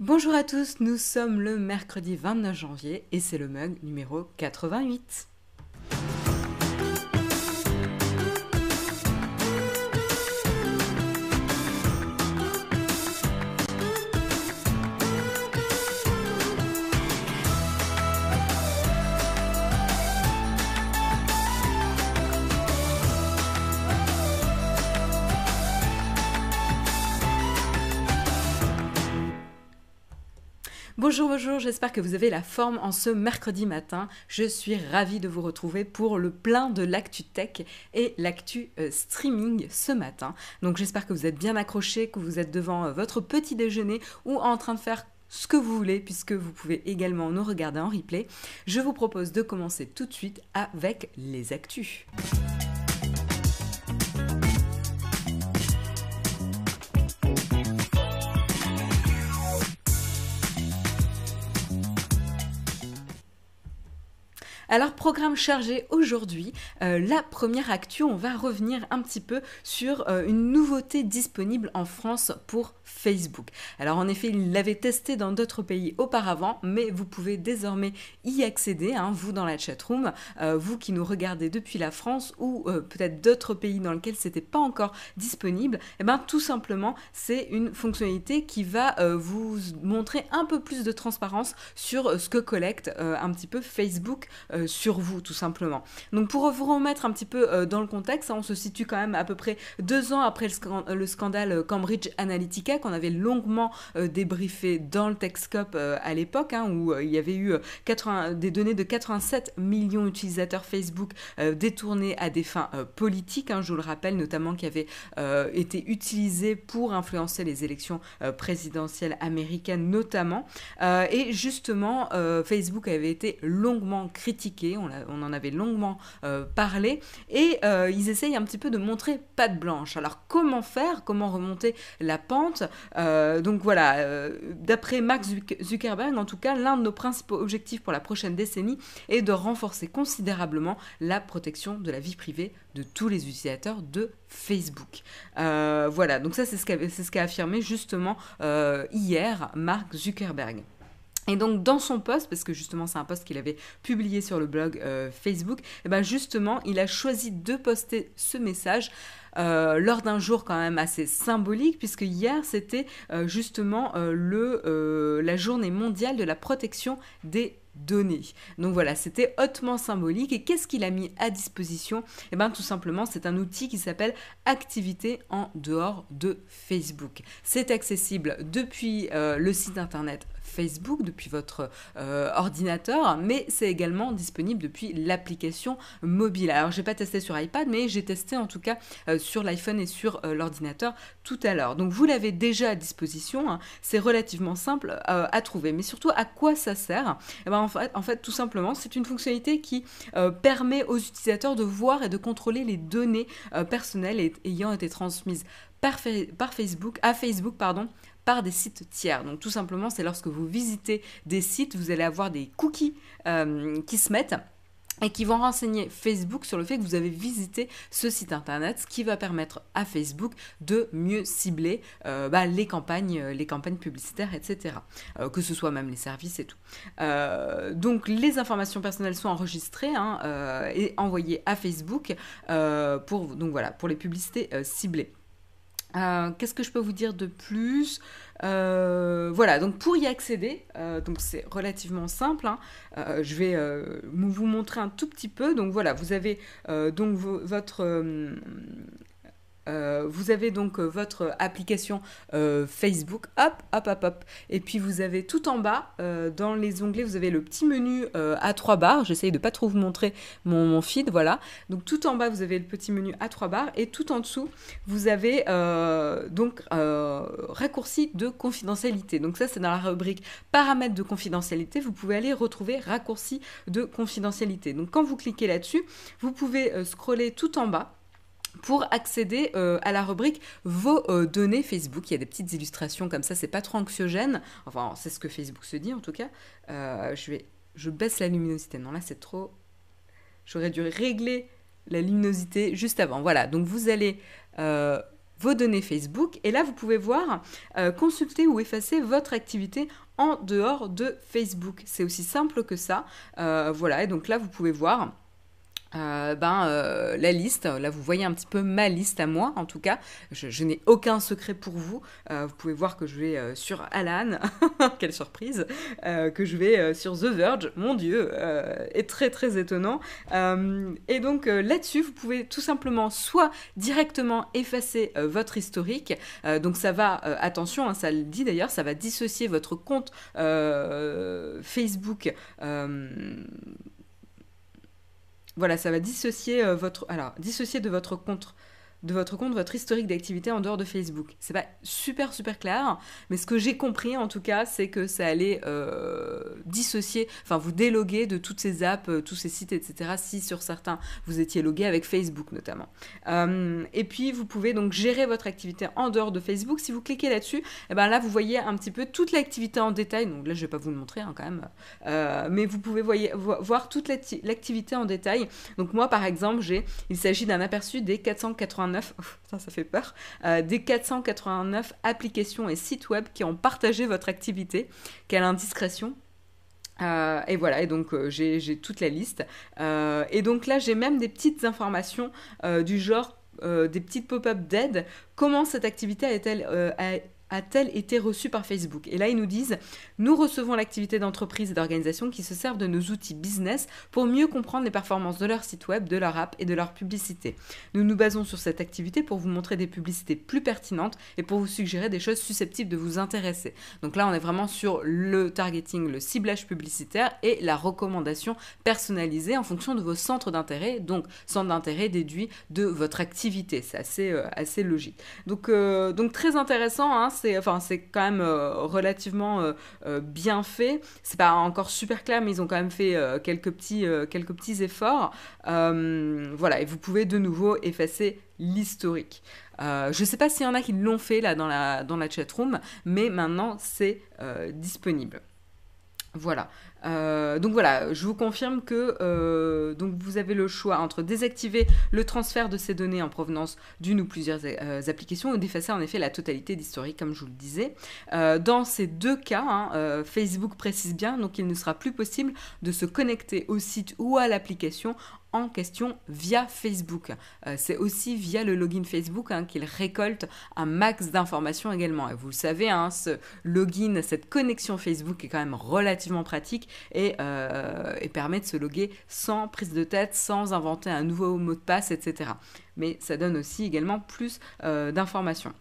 Bonjour à tous, nous sommes le mercredi 29 janvier et c'est le mug numéro 88. Bonjour, bonjour, j'espère que vous avez la forme en ce mercredi matin. Je suis ravie de vous retrouver pour le plein de l'actu tech et l'actu euh, streaming ce matin. Donc j'espère que vous êtes bien accrochés, que vous êtes devant euh, votre petit déjeuner ou en train de faire ce que vous voulez puisque vous pouvez également nous regarder en replay. Je vous propose de commencer tout de suite avec les actus. Alors, programme chargé aujourd'hui. Euh, la première actu, on va revenir un petit peu sur euh, une nouveauté disponible en France pour Facebook. Alors, en effet, il l'avait testé dans d'autres pays auparavant, mais vous pouvez désormais y accéder, hein, vous dans la chatroom, euh, vous qui nous regardez depuis la France ou peut-être d'autres pays dans lesquels c'était pas encore disponible. Et eh bien, tout simplement, c'est une fonctionnalité qui va vous montrer un peu plus de transparence sur ce que collecte un petit peu Facebook euh, sur vous, tout simplement. Donc pour vous remettre un petit peu euh, dans le contexte, hein, on se situe quand même à peu près deux ans après le, scandale Cambridge Analytica qu'on avait longuement euh, débriefé dans le Techscope à l'époque, hein, où il y avait eu des données de 87 millions d'utilisateurs Facebook détournés à des fins politiques, hein, je vous le rappelle, notamment qui avaient été utilisés pour influencer les élections présidentielles américaines notamment. et justement, Facebook avait été longuement critiqué on, en avait longuement euh, parlé, et euh, ils essayent un petit peu de montrer patte blanche. Alors comment faire, comment remonter la pente? Euh, Donc voilà, d'après Mark Zuckerberg, en tout cas, l'un de nos principaux objectifs pour la prochaine décennie est de renforcer considérablement la protection de la vie privée de tous les utilisateurs de Facebook. voilà, donc ça c'est ce qu'a affirmé justement hier Mark Zuckerberg. Et donc dans son post, parce que justement c'est un post qu'il avait publié sur le blog euh, Facebook, et eh ben justement il a choisi de poster ce message euh, lors d'un jour quand même assez symbolique, puisque hier c'était euh, justement le, la journée mondiale de la protection des données. Donc voilà, c'était hautement symbolique. Et qu'est-ce qu'il a mis à disposition? Eh bien tout simplement, c'est un outil qui s'appelle Activité en dehors de Facebook. C'est accessible depuis le site internet Facebook depuis votre euh, ordinateur, mais c'est également disponible depuis l'application mobile. Alors j'ai pas testé sur iPad, mais j'ai testé en tout cas euh, sur l'iPhone et sur euh, l'ordinateur tout à l'heure. Donc vous l'avez déjà à disposition, hein. c'est relativement simple à trouver, mais surtout à quoi ça sert? Eh ben, en, fait, tout simplement, c'est une fonctionnalité qui permet aux utilisateurs de voir et de contrôler les données personnelles ayant été transmises par Facebook, à Facebook pardon, par des sites tiers. Donc tout simplement, c'est lorsque vous visitez des sites, vous allez avoir des cookies euh, qui se mettent et qui vont renseigner Facebook sur le fait que vous avez visité ce site internet, ce qui va permettre à Facebook de mieux cibler euh, bah, les campagnes, euh, les campagnes publicitaires, etc. que ce soit même les services et tout. donc les informations personnelles sont enregistrées hein, et envoyées à Facebook pour voilà pour les publicités ciblées. Euh, qu'est-ce que je peux vous dire de plus? Euh, Voilà, donc pour y accéder, euh, c'est relativement simple. Hein. je vais vous montrer un tout petit peu. Donc voilà, vous avez donc votre euh, vous avez donc euh, votre application euh, Facebook, hop, hop, hop, hop. Et puis vous avez tout en bas, dans les onglets, vous avez le petit menu à trois barres. J'essaye de pas trop vous montrer mon, feed, voilà. Donc tout en bas, vous avez le petit menu à trois barres. Et tout en dessous, vous avez donc raccourci de confidentialité. Donc ça, c'est dans la rubrique paramètres de confidentialité. Vous pouvez aller retrouver raccourci de confidentialité. Donc quand vous cliquez là-dessus, vous pouvez scroller tout en bas pour accéder euh, à la rubrique vos euh, données Facebook. Il y a des petites illustrations comme ça, c'est pas trop anxiogène. Enfin, c'est ce que Facebook se dit en tout cas. Euh, je je baisse la luminosité. Non, là c'est trop. J'aurais dû régler la luminosité juste avant. Voilà, donc vous allez vos données Facebook. Et là, vous pouvez voir, consulter ou effacer votre activité en dehors de Facebook. C'est aussi simple que ça. voilà, et donc là, vous pouvez voir euh, ben, euh, la liste, là vous voyez un petit peu ma liste à moi en tout cas, je, n'ai aucun secret pour vous, euh, vous pouvez voir que je vais sur Alan, quelle surprise, que je vais sur The Verge, mon dieu, est très très étonnant, et donc là-dessus vous pouvez tout simplement soit directement effacer votre historique, donc ça va, attention, hein, ça le dit d'ailleurs, ça va dissocier votre compte Facebook voilà, ça va dissocier euh, votre, alors dissocier de votre compte de votre compte, votre historique d'activité en dehors de Facebook. C'est pas super super clair, mais ce que j'ai compris en tout cas, c'est que ça allait euh, dissocier, enfin vous déloguer de toutes ces apps, euh, tous ces sites, etc. Si sur certains vous étiez logué avec Facebook notamment. Euh, et puis vous pouvez donc gérer votre activité en dehors de Facebook. Si vous cliquez là-dessus, et eh ben là vous voyez un petit peu toute l'activité en détail. Donc là je vais pas vous le montrer hein, quand même, mais vous pouvez voir toute l'activité en détail. Donc moi par exemple, j'ai, il s'agit d'un aperçu des 489 ça, ça fait peur, euh, des 489 applications et sites web qui ont partagé votre activité. Quelle indiscrétion euh, et voilà, et donc euh, j'ai toute la liste. et donc là, j'ai même des petites informations du genre des petites pop-up d'aide. Comment cette activité a-t-elle a-t-elle été reçue par Facebook Et là, ils nous disent, nous recevons l'activité d'entreprise et d'organisation qui se servent de nos outils business pour mieux comprendre les performances de leur site web, de leur app et de leur publicité. Nous nous basons sur cette activité pour vous montrer des publicités plus pertinentes et pour vous suggérer des choses susceptibles de vous intéresser. Donc là, on est vraiment sur le targeting, le ciblage publicitaire et la recommandation personnalisée en fonction de vos centres d'intérêt, donc centre d'intérêt déduit de votre activité. C'est assez, euh, assez logique. Donc, euh, donc très intéressant, hein, c'est enfin, quand même euh, relativement euh, euh, bien fait. C'est pas encore super clair, mais ils ont quand même fait quelques, petits, quelques petits efforts. voilà, et vous pouvez de nouveau effacer l'historique. je ne sais pas s'il y en a qui l'ont fait là dans la, dans la chatroom, mais maintenant c'est disponible. Voilà. Euh, donc voilà, je vous confirme que euh, vous avez le choix entre désactiver le transfert de ces données en provenance d'une ou plusieurs euh, applications ou d'effacer en effet la totalité d'historique, comme je vous le disais. dans ces deux cas, hein, Facebook précise bien donc il ne sera plus possible de se connecter au site ou à l'application question via Facebook. Euh, c'est aussi via le login Facebook hein, qu'il récolte un max d'informations également. Et vous le savez, hein, ce login, cette connexion Facebook est quand même relativement pratique et, euh, permet de se loguer sans prise de tête, sans inventer un nouveau mot de passe, etc. Mais ça donne aussi également plus euh, d'informations.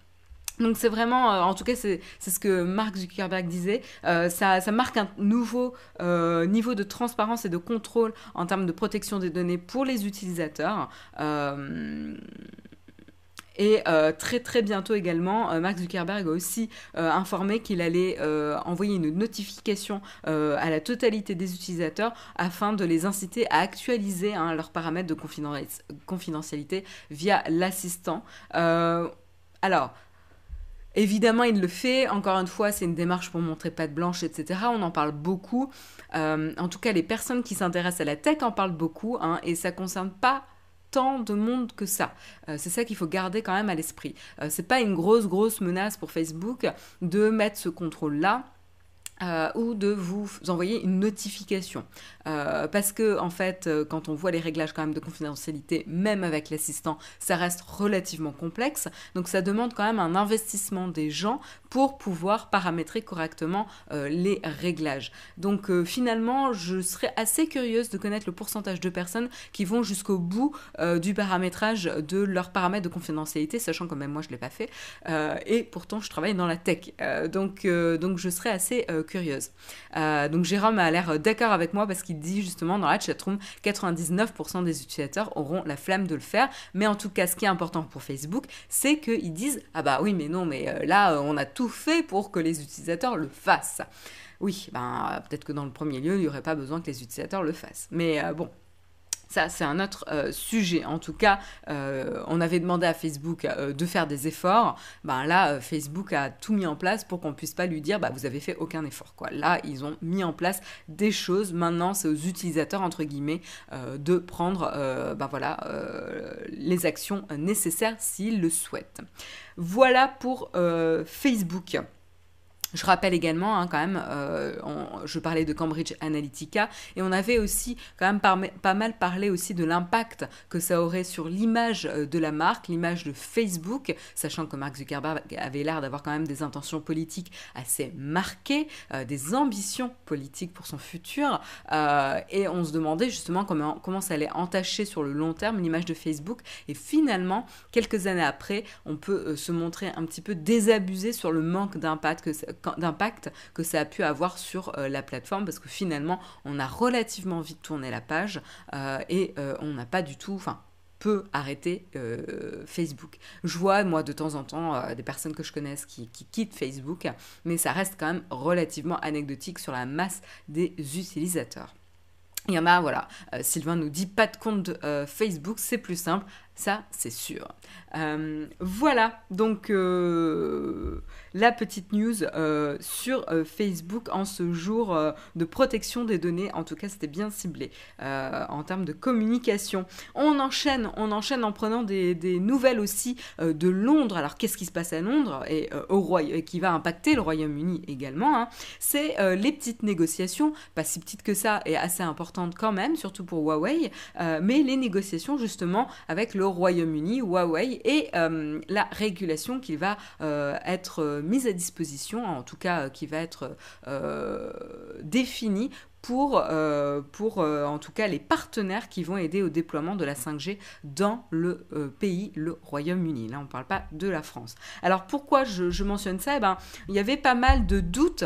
Donc c'est vraiment, euh, en tout cas c'est ce que Mark Zuckerberg disait, euh, ça, marque un nouveau euh, niveau de transparence et de contrôle en termes de protection des données pour les utilisateurs. Et très très bientôt également, Mark Zuckerberg a aussi informé qu'il allait envoyer une notification à la totalité des utilisateurs afin de les inciter à actualiser hein, leurs paramètres de confidentialité via l'assistant. alors, Évidemment, il le fait. Encore une fois, c'est une démarche pour montrer patte blanche, etc. On en parle beaucoup. Euh, en tout cas, les personnes qui s'intéressent à la tech en parlent beaucoup, hein, et ça concerne pas tant de monde que ça. Euh, c'est ça qu'il faut garder quand même à l'esprit. Euh, c'est pas une grosse grosse menace pour Facebook de mettre ce contrôle là. Ou de vous envoyer une notification. Euh, parce que, en fait, euh, quand on voit les réglages quand même de confidentialité, même avec l'assistant, ça reste relativement complexe. Donc, ça demande quand même un investissement des gens pour pouvoir paramétrer correctement euh, les réglages. Donc, finalement, je serais assez curieuse de connaître le pourcentage de personnes qui vont jusqu'au bout du paramétrage de leurs paramètres de confidentialité, sachant que même moi, je ne l'ai pas fait. et pourtant, je travaille dans la tech. donc, donc, je serais assez curieuse. Donc, Jérôme a l'air d'accord avec moi parce qu'il dit justement dans la chatroom 99% des utilisateurs auront la flamme de le faire. Mais en tout cas, ce qui est important pour Facebook, c'est qu'ils disent Ah bah oui, mais non, mais euh, là, euh, on a tout fait pour que les utilisateurs le fassent. Oui, ben, peut-être que dans le premier lieu, il n'y aurait pas besoin que les utilisateurs le fassent. Mais euh, bon, Ça, c'est un autre sujet. En tout cas, on avait demandé à Facebook de faire des efforts. Ben là, Facebook a tout mis en place pour qu'on puisse pas lui dire, bah, vous avez fait aucun effort. Quoi. Là, ils ont mis en place des choses. Maintenant, c'est aux utilisateurs, entre guillemets, de prendre ben voilà, les actions nécessaires s'ils le souhaitent. Voilà pour Facebook. Je rappelle également, hein, quand même, euh, je parlais de Cambridge Analytica, et on avait aussi quand même pas mal parlé aussi de l'impact que ça aurait sur l'image euh, de la marque, l'image de Facebook, sachant que Mark Zuckerberg avait l'air d'avoir quand même des intentions politiques assez marquées, euh, des ambitions politiques pour son futur, et on se demandait justement comment, comment ça allait entacher sur le long terme l'image de Facebook, et finalement, quelques années après, on peut se montrer un petit peu désabusé sur le manque d'impact que, d'impact que ça a pu avoir sur euh, la plateforme parce que finalement on a relativement vite tourné la page euh, et euh, on n'a pas du tout, enfin peut arrêter Facebook. Je vois, moi, de temps en temps, des personnes que je connaisse qui, qui, quittent Facebook, mais ça reste quand même relativement anecdotique sur la masse des utilisateurs. Il y en a, voilà, Sylvain nous dit pas de compte Facebook, c'est plus simple, ça c'est sûr. voilà, donc la petite news euh, sur euh, Facebook en ce jour euh, de protection des données. En tout cas, c'était bien ciblé en termes de communication. On enchaîne, on enchaîne en prenant des, nouvelles aussi de Londres. Alors, qu'est-ce qui se passe à Londres et au Royaume, qui va impacter le Royaume-Uni également hein? C'est les petites négociations, pas si petites que ça et assez importantes quand même, surtout pour Huawei, mais les négociations justement avec le Royaume-Uni, Huawei et la régulation qui va être mise à disposition, en tout cas euh, qui va être euh, définie pour, euh, pour en tout cas les partenaires qui vont aider au déploiement de la 5G dans le pays, le Royaume-Uni. Là, on ne parle pas de la France. Alors pourquoi je, mentionne ça? Eh ben, Il y avait pas mal de doutes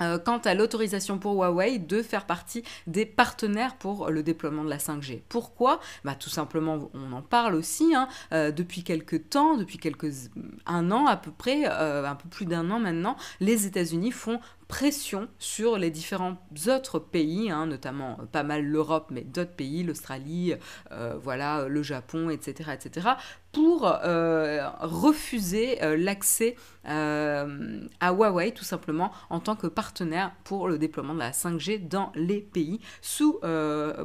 euh, quant à l'autorisation pour Huawei de faire partie des partenaires pour le déploiement de la 5G. Pourquoi? Bah, Tout simplement, on en parle aussi hein, euh, depuis quelques temps, depuis quelques un an à peu près, euh, un peu plus d'un an maintenant, les États-Unis font pression sur les différents autres pays, hein, notamment pas mal l'Europe, mais d'autres pays, l'Australie, voilà, le Japon, etc., etc., pour euh, refuser euh, l'accès euh, à Huawei tout simplement en tant que partenaire pour le déploiement de la 5G dans les pays sous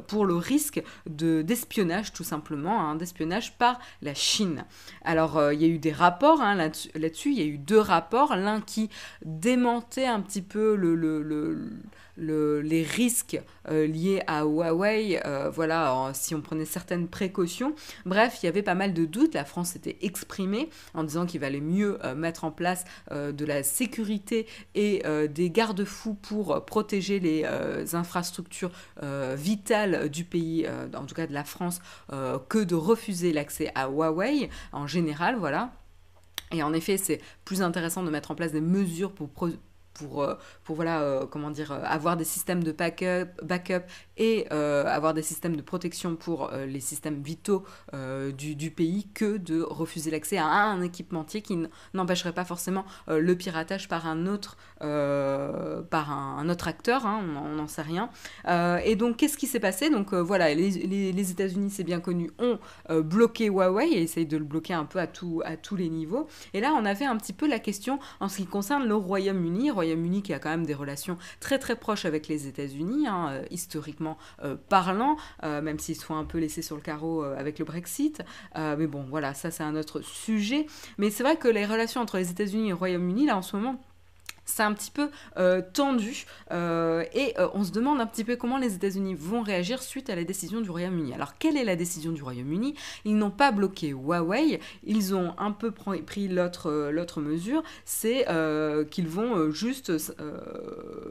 pour le risque de d'espionnage tout simplement hein, d'espionnage par la Chine. Alors il y a eu des rapports hein, là-dessus, il y a eu deux rapports, l'un qui démentait un petit peu le, le, le les risques euh, liés à Huawei, euh, voilà, si on prenait certaines précautions. Bref, il y avait pas mal de doutes. La France s'était exprimée en disant qu'il valait mieux euh, mettre en place de la sécurité et des garde-fous pour protéger les infrastructures vitales du pays, en tout cas de la France, que de refuser l'accès à Huawei en général, voilà. Et en effet, c'est plus intéressant de mettre en place des mesures pour, pour, euh, pour voilà, euh, comment dire, euh, avoir des systèmes de backup, backup et avoir des systèmes de protection pour les systèmes vitaux du, du, pays que de refuser l'accès à un équipementier qui n'empêcherait pas forcément le piratage par un autre, par un, autre acteur, hein, on n'en sait rien. et donc, qu'est-ce qui s'est passé? Donc, voilà, les, États-Unis, c'est bien connu, ont bloqué Huawei et essayent de le bloquer un peu à, à tous les niveaux. Et là, on avait un petit peu la question en ce qui concerne le Royaume-Uni. Royaume-Uni qui a quand même des relations très très proches avec les États-Unis, hein, euh, historiquement euh, parlant, euh, même s'ils sont un peu laissés sur le carreau avec le Brexit. mais bon, voilà, ça c'est un autre sujet. Mais c'est vrai que les relations entre les États-Unis et le Royaume-Uni, là en ce moment, c'est un petit peu euh, tendu euh, et euh, on se demande un petit peu comment les États-Unis vont réagir suite à la décision du Royaume-Uni. Alors quelle est la décision du Royaume-Uni? Ils n'ont pas bloqué Huawei, ils ont un peu pris l'autre mesure, c'est qu'ils vont juste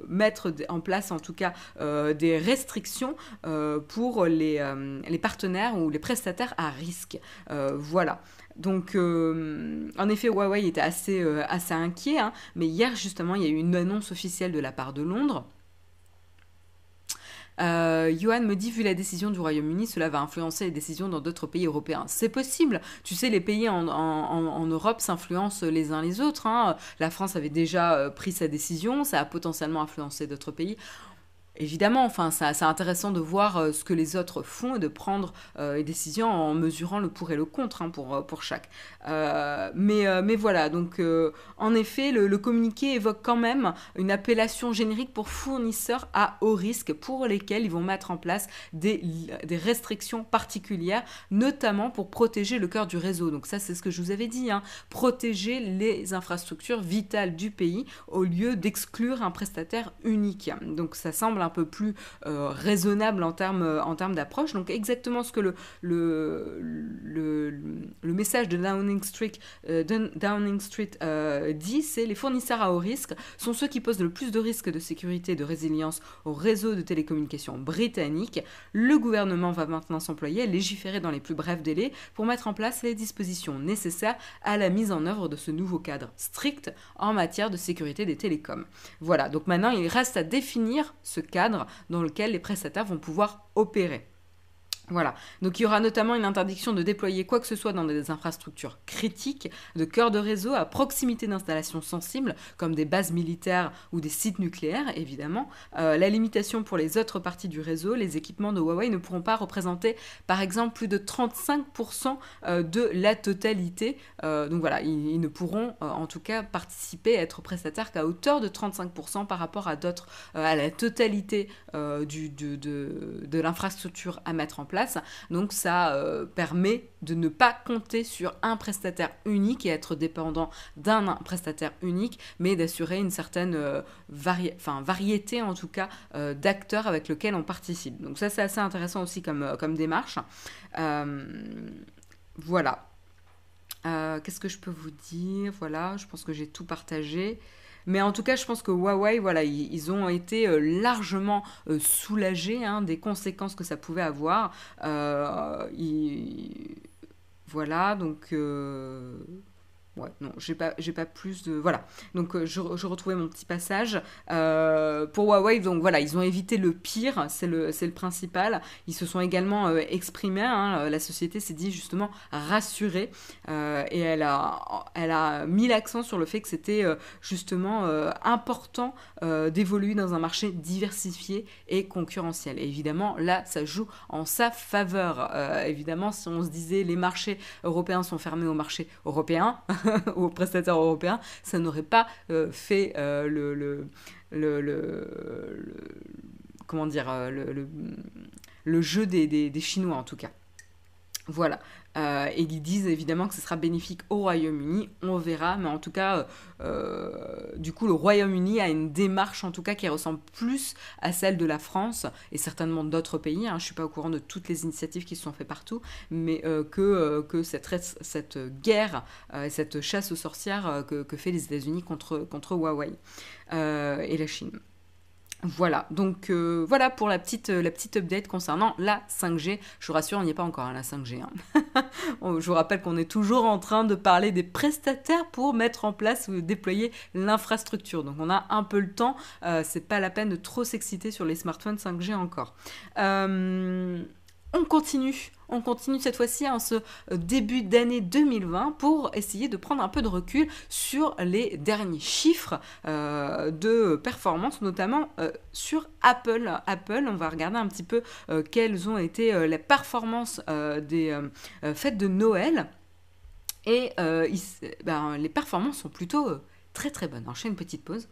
mettre en place en tout cas des restrictions pour les, les, partenaires ou les prestataires à risque. voilà. Donc, euh, en effet, Huawei était assez, euh, inquiet, hein. mais hier, justement, il y a eu une annonce officielle de la part de Londres. Euh, Johan me dit, vu la décision du Royaume-Uni, cela va influencer les décisions dans d'autres pays européens. C'est possible. Tu sais, les pays en, Europe s'influencent les uns les autres. Hein. La France avait déjà pris sa décision, ça a potentiellement influencé d'autres pays évidemment, enfin, c'est intéressant de voir ce que les autres font et de prendre des décisions en mesurant le pour et le contre hein, pour, pour chaque. mais, mais voilà, donc en effet, le, le, communiqué évoque quand même une appellation générique pour fournisseurs à haut risque pour lesquels ils vont mettre en place des, des restrictions particulières, notamment pour protéger le cœur du réseau. Donc ça, c'est ce que je vous avais dit, hein, protéger les infrastructures vitales du pays au lieu d'exclure un prestataire unique. Donc ça semble un peu plus euh, raisonnable en termes en termes d'approche. Donc exactement ce que le, le, le, message de Downing Street, euh, Downing Street euh, dit, c'est les fournisseurs à haut risque sont ceux qui posent le plus de risques de sécurité et de résilience au réseau de télécommunications britannique. Le gouvernement va maintenant s'employer à légiférer dans les plus brefs délais pour mettre en place les dispositions nécessaires à la mise en œuvre de ce nouveau cadre strict en matière de sécurité des télécoms. Voilà, donc maintenant il reste à définir ce cadre dans lequel les prestataires vont pouvoir opérer. Voilà. Donc il y aura notamment une interdiction de déployer quoi que ce soit dans des infrastructures critiques, de cœur de réseau à proximité d'installations sensibles, comme des bases militaires ou des sites nucléaires, évidemment. Euh, la limitation pour les autres parties du réseau, les équipements de Huawei ne pourront pas représenter, par exemple, plus de 35% euh, de la totalité. Euh, donc voilà, ils, ne pourront en tout cas participer, être prestataires qu'à hauteur de 35% par rapport à d'autres, à la totalité de l'infrastructure à mettre en place. Donc ça euh, permet de ne pas compter sur un prestataire unique et être dépendant d'un prestataire unique, mais d'assurer une certaine euh, variété en tout cas euh, d'acteurs avec lesquels on participe. Donc ça c'est assez intéressant aussi comme, comme démarche. voilà. Qu'est-ce que je peux vous dire? Voilà, je pense que j'ai tout partagé. Mais en tout cas, je pense que Huawei, voilà, ils, ont été euh, largement euh, soulagés hein, des conséquences que ça pouvait avoir. Euh, voilà, donc Non, j'ai pas, j'ai pas plus de. Voilà. Donc, euh, je, retrouvais mon petit passage. Euh, pour Huawei, donc voilà, ils ont évité le pire, c'est le, le principal. Ils se sont également euh, exprimés. Hein, la société s'est dit justement rassurée. et elle a, elle a mis l'accent sur le fait que c'était justement important d'évoluer dans un marché diversifié et concurrentiel. Et évidemment, là, ça joue en sa faveur. évidemment, si on se disait les marchés européens sont fermés aux marchés européens, aux prestataires européens, ça n'aurait pas euh, fait euh, le, comment dire euh, le, jeu des, Chinois en tout cas. Voilà. Euh, et ils disent évidemment que ce sera bénéfique au Royaume-Uni, on verra, mais en tout cas, euh, du coup, le Royaume-Uni a une démarche en tout cas qui ressemble plus à celle de la France et certainement d'autres pays. Hein. Je ne suis pas au courant de toutes les initiatives qui se sont faites partout, mais euh, que, cette, cette guerre et cette chasse aux sorcières que, que fait les États-Unis contre Huawei et la Chine. Voilà, donc euh, voilà pour la petite, euh, la update concernant la 5G. Je vous rassure, on n'y est pas encore à la 5G. Hein. je vous rappelle qu'on est toujours en train de parler des prestataires pour mettre en place ou déployer l'infrastructure. Donc on a un peu le temps, euh, c'est pas la peine de trop s'exciter sur les smartphones 5G encore. on continue on continue cette fois-ci en ce euh, début d'année 2020 pour essayer de prendre un peu de recul sur les derniers chiffres euh, de performance, notamment euh, sur Apple. Apple, on va regarder un petit peu quelles ont été les performances des fêtes de Noël. Et ben, les performances sont plutôt très très bonnes. Alors je fais une petite pause.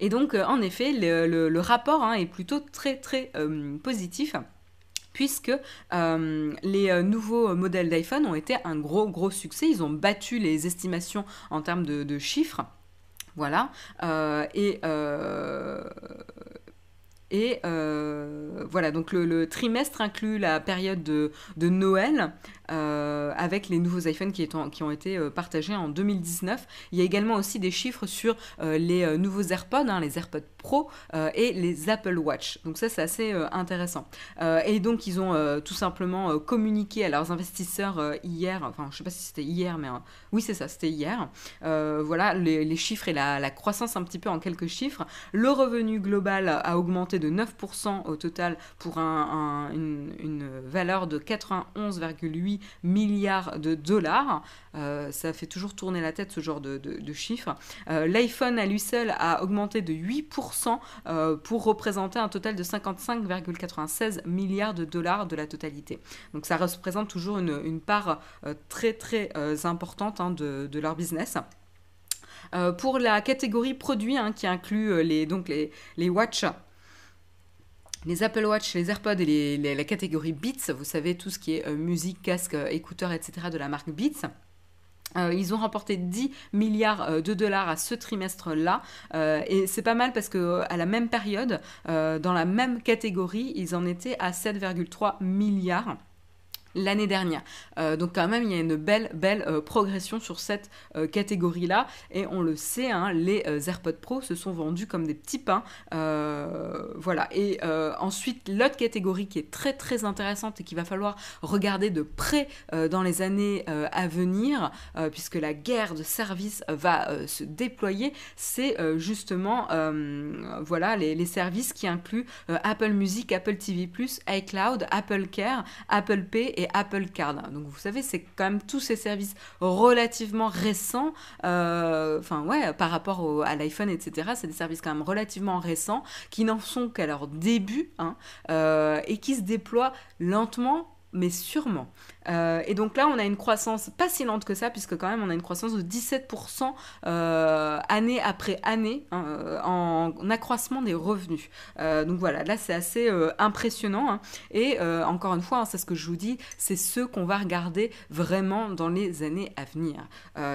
Et donc, euh, en effet, le, rapport hein, est plutôt très, très euh, positif puisque euh, les nouveaux modèles d'iPhone ont été un gros, gros succès. Ils ont battu les estimations en termes de, chiffres. Voilà. et voilà, donc le, trimestre inclut la période de, de Noël euh, avec les nouveaux iPhones qui, ont été euh, partagés en 2019. Il y a également aussi des chiffres sur euh, les nouveaux AirPods, hein, les AirPods Pro et les Apple Watch. Donc ça, c'est assez intéressant. et donc, ils ont tout simplement communiqué à leurs investisseurs hier, enfin, je ne sais pas si c'était hier, mais oui, c'est ça, c'était hier. voilà, les, chiffres et la, croissance un petit peu en quelques chiffres. Le revenu global a augmenté de 9% au total pour un, une, une valeur de 91,8 8 milliards de dollars. ça fait toujours tourner la tête ce genre de, chiffres. L'iPhone à lui seul a augmenté de 8% pour représenter un total de 55,96 milliards de dollars de la totalité. Donc ça représente toujours une, part très très importante hein, de, leur business. pour la catégorie produits hein, qui inclut les, donc les, les watch, les Apple Watch, les AirPods et la catégorie Beats, vous savez tout ce qui est euh, musique, casque, euh, écouteurs, etc. de la marque Beats. Euh, ils ont remporté 10 milliards de dollars à ce trimestre-là. et c'est pas mal parce que à la même période, dans la même catégorie, ils en étaient à 7,3 milliards l'année dernière. Euh, donc quand même, il y a une belle, belle euh, progression sur cette euh, catégorie-là. Et on le sait, hein, les AirPods Pro se sont vendus comme des petits pains. voilà. Et ensuite, l'autre catégorie qui est très, très intéressante et qu'il va falloir regarder de près dans les années à venir, puisque la guerre de services va se déployer, c'est justement voilà, les, les, services qui incluent Apple Music, Apple TV+, iCloud, Apple Care, Apple Pay et Apple Card. Donc vous savez, c'est quand même tous ces services relativement récents, euh, par rapport à l'iPhone, etc. C'est des services quand même relativement récents qui n'en sont qu'à leur début hein, euh, et qui se déploient lentement mais sûrement. Euh, et donc là, on a une croissance pas si lente que ça, puisque quand même on a une croissance de 17% euh, année après année hein, euh, en, accroissement des revenus. donc voilà, là c'est assez impressionnant. Hein. Et encore une fois, hein, c'est ce que je vous dis, c'est ce qu'on va regarder vraiment dans les années à venir.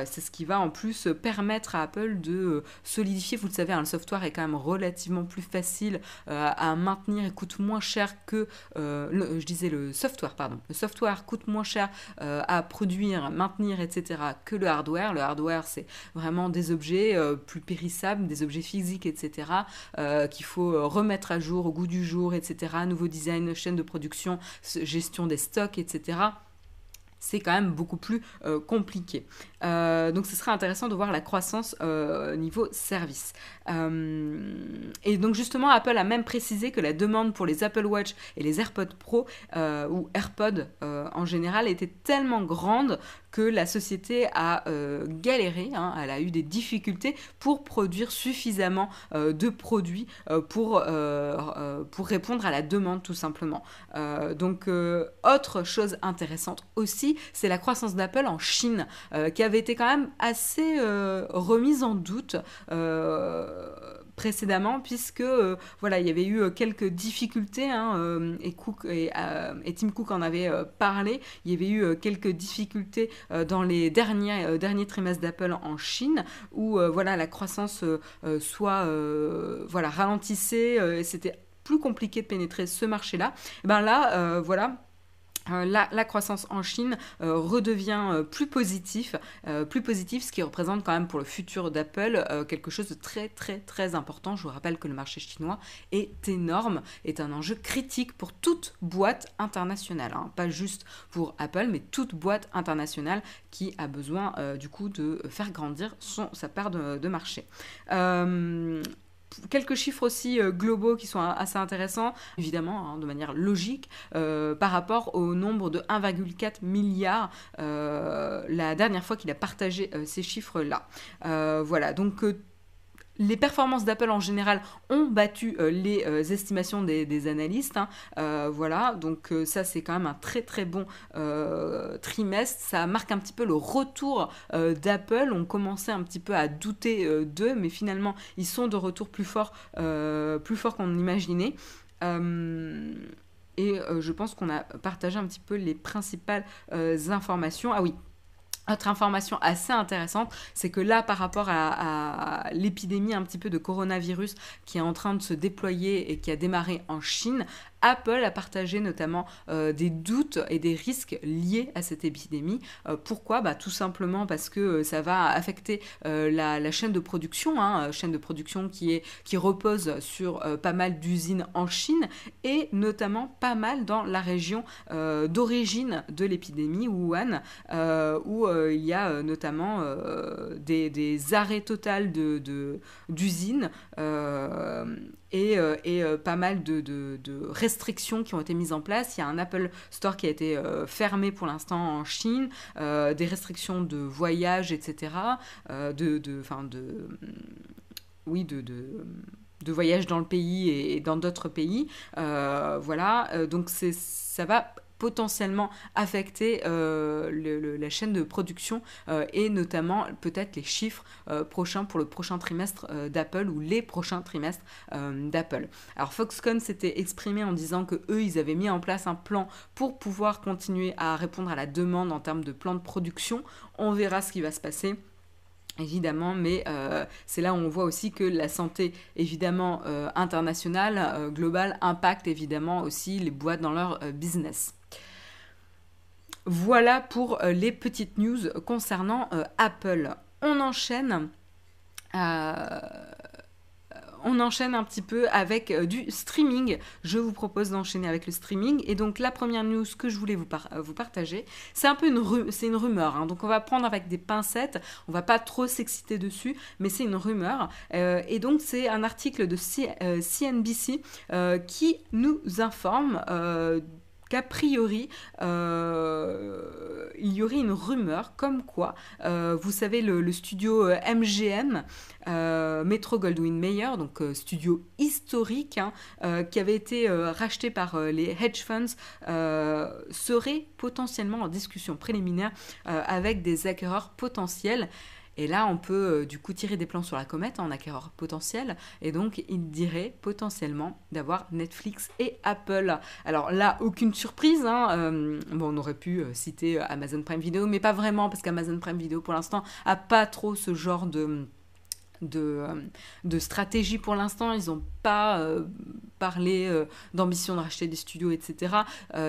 c'est ce qui va en plus permettre à Apple de solidifier. Vous le savez, le software est quand même relativement plus facile à maintenir et coûte moins cher que, je disais le software, le software coûte moins cher euh, à produire, maintenir, etc. que le hardware. Le hardware, c'est vraiment des objets euh, plus périssables, des objets physiques, etc. Euh, qu'il faut remettre à jour au goût du jour, etc. Nouveau design, chaîne de production, gestion des stocks, etc c'est quand même beaucoup plus compliqué. donc ce serait intéressant de voir la croissance niveau service. et donc justement, Apple a même précisé que la demande pour les Apple Watch et les AirPods Pro ou AirPods en général était tellement grande que la société a euh, galéré, hein, elle a eu des difficultés pour produire suffisamment euh, de produits euh, pour répondre à la demande tout simplement. donc autre chose intéressante aussi, c'est la croissance d'Apple en Chine, qui avait été quand même assez remise en doute précédemment puisque euh, voilà il y avait eu euh, quelques difficultés hein, euh, et, Tim Cook en avait parlé. Il y avait eu quelques difficultés dans les derniers, trimestres d'Apple en Chine où voilà la croissance soit voilà ralentissait c'était plus compliqué de pénétrer ce marché là et ben là voilà euh, la, croissance en Chine euh, redevient euh, plus positif, plus positif, ce qui représente quand même pour le futur d'Apple quelque chose de très très très important. Je vous rappelle que le marché chinois est énorme, est un enjeu critique pour toute boîte internationale, hein. pas juste pour Apple, mais toute boîte internationale qui a besoin du coup de faire grandir sa part de marché quelques chiffres aussi euh, globaux qui sont assez intéressants, évidemment, hein, de manière logique, euh, par rapport au nombre de 1,4 milliard euh, la dernière fois qu'il a partagé ces chiffres-là. voilà, donc les performances d'Apple en général ont battu euh, les euh, estimations des, analystes. Hein. Euh, voilà, donc ça c'est quand même un très très bon trimestre. Ça marque un petit peu le retour d'Apple. On commençait un petit peu à douter d'eux, mais finalement ils sont de retour plus fort, plus fort qu'on imaginait. et je pense qu'on a partagé un petit peu les principales informations. Ah oui, autre information assez intéressante, c'est que là, par rapport à, l'épidémie un petit peu de coronavirus qui est en train de se déployer et qui a démarré en Chine, Apple a partagé notamment euh, des doutes et des risques liés à cette épidémie. Euh, pourquoi? Bah, Tout simplement parce que euh, ça va affecter la, chaîne de production, hein, chaîne de production qui, est, qui repose sur pas mal d'usines en Chine et notamment pas mal dans la région d'origine de l'épidémie, Wuhan, où il y a notamment des, arrêts totaux d'usines. De, et, pas mal de, restrictions qui ont été mises en place. Il y a un Apple Store qui a été fermé pour l'instant en Chine, des restrictions de voyage, etc. de, de, de, oui, de, de voyage dans le pays et dans d'autres pays. Euh, voilà, euh, donc ça va potentiellement affecter euh, la chaîne de production et notamment peut-être les chiffres prochains pour le prochain trimestre d'Apple ou les prochains trimestres d'Apple. Alors Foxconn s'était exprimé en disant que eux ils avaient mis en place un plan pour pouvoir continuer à répondre à la demande en termes de plan de production. On verra ce qui va se passer évidemment, mais euh, c'est là où on voit aussi que la santé, évidemment, euh, internationale, euh, globale, impacte évidemment aussi les boîtes dans leur business. Voilà pour les petites news concernant Apple. On enchaîne on enchaîne un petit peu avec euh, du streaming. Je vous propose d'enchaîner avec le streaming. Et donc la première news que je voulais vous, euh, partager, c'est un peu une, une rumeur. Hein. Donc on va prendre avec des pincettes, on va pas trop s'exciter dessus, mais c'est une rumeur. Euh, et donc c'est un article de CNBC qui nous informe qu'a priori, euh, il y aurait une rumeur comme quoi, euh, vous savez, le, studio MGM, euh, Metro Goldwyn Mayer, donc studio historique, hein, qui avait été racheté par les hedge funds, serait potentiellement en discussion préliminaire avec des acquéreurs potentiels. Et là, on peut euh, du coup tirer des plans sur la comète en acquéreur potentiel. Et donc, il dirait potentiellement d'avoir Netflix et Apple. Alors là, aucune surprise. Hein, euh, bon, on aurait pu euh, citer Amazon Prime Video, mais pas vraiment, parce qu'Amazon Prime Video, pour l'instant, a pas trop ce genre de de, euh, de stratégie pour l'instant. Ils n'ont pas euh, parlé euh, d'ambition de racheter des studios, etc.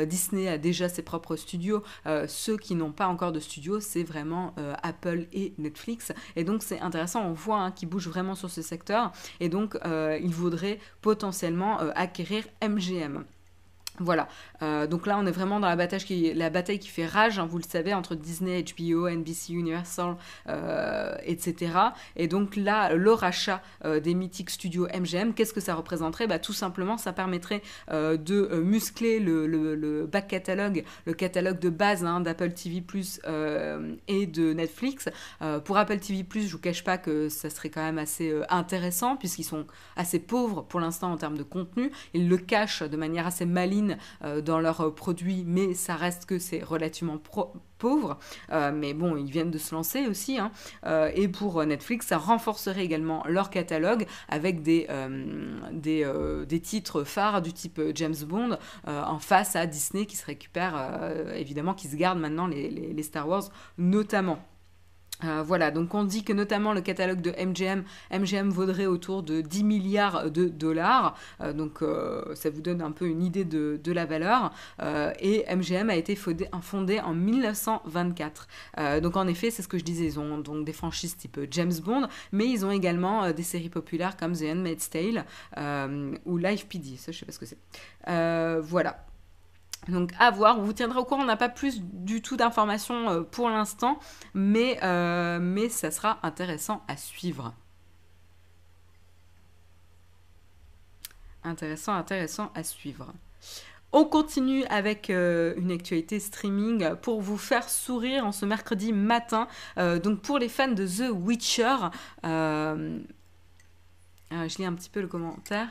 Disney a déjà ses propres studios. ceux qui n'ont pas encore de studios, c'est vraiment Apple et Netflix. Et donc c'est intéressant, on voit hein, qu'ils bougent vraiment sur ce secteur. Et donc ils voudraient potentiellement acquérir MGM. Voilà, euh, donc là on est vraiment dans la bataille qui, la bataille qui fait rage, hein, vous le savez, entre Disney, HBO, NBC, Universal, euh, etc. Et donc là, le rachat euh, des mythiques studios MGM, qu'est-ce que ça représenterait? Bah, Tout simplement, ça permettrait de muscler le, back catalogue, le catalogue de base hein, d'Apple TV ⁇ et de Netflix. pour Apple TV ⁇ je vous cache pas que ça serait quand même assez intéressant, puisqu'ils sont assez pauvres pour l'instant en termes de contenu. Ils le cachent de manière assez maligne euh, dans leurs produits, mais ça reste que c'est relativement pauvre. Euh, mais bon, ils viennent de se lancer aussi. Hein. Euh, et pour Netflix, ça renforcerait également leur catalogue avec des, titres phares du type James Bond en face à Disney qui se récupère, évidemment, qui se garde maintenant les Star Wars notamment. Euh, voilà, donc on dit que notamment le catalogue de MGM, MGM vaudrait autour de 10 milliards de dollars, euh, donc euh, ça vous donne un peu une idée de, la valeur, et MGM a été fondé, en 1924. donc en effet, c'est ce que je disais, ils ont donc des franchises type James Bond, mais ils ont également des séries populaires comme The Handmaid's Tale ou Life PD, ça je sais pas ce que c'est. voilà. Donc à voir, on vous tiendra au courant, on n'a pas plus du tout d'informations euh, pour l'instant, mais, euh, mais ça sera intéressant à suivre. Intéressant, intéressant à suivre. On continue avec euh, une actualité streaming pour vous faire sourire en ce mercredi matin. donc pour les fans de The Witcher, je lis un petit peu le commentaire.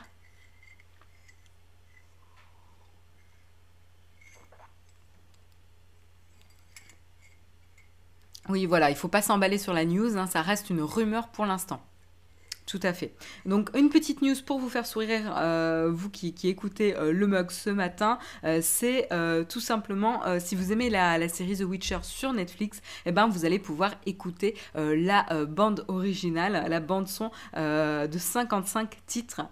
Oui, voilà, il ne faut pas s'emballer sur la news, hein, ça reste une rumeur pour l'instant. Tout à fait. Donc une petite news pour vous faire sourire, euh, vous qui, écoutez euh, le mug ce matin, euh, c'est tout simplement si vous aimez la, série The Witcher sur Netflix, eh ben vous allez pouvoir écouter la bande originale, la bande son de 55 titres,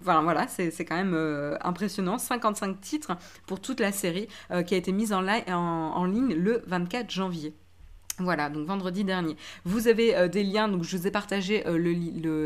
voilà, voilà c'est quand même euh, impressionnant. 55 titres pour toute la série euh, qui a été mise en, ligne le 24 janvier. Voilà, donc vendredi dernier. Vous avez euh, des liens, donc je vous ai partagé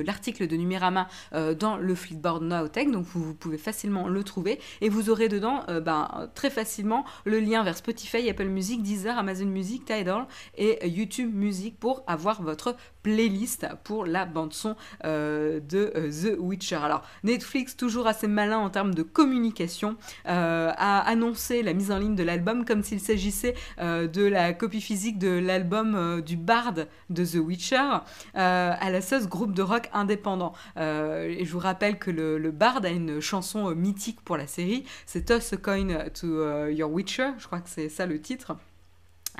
l'article de Numérama dans le Flipboard Nowtech, donc vous, pouvez facilement le trouver. Et vous aurez dedans ben, très facilement le lien vers Spotify, Apple Music, Deezer, Amazon Music, Tidal et YouTube Music pour avoir votre playlist pour la bande son de The Witcher. Alors Netflix, toujours assez malin en termes de communication, a annoncé la mise en ligne de l'album comme s'il s'agissait de la copie physique de l'album du Bard de The Witcher à la sauce groupe de rock indépendant. et je vous rappelle que le, le Bard a une chanson mythique pour la série, c'est Toss a Coin to Your Witcher, je crois que c'est ça le titre.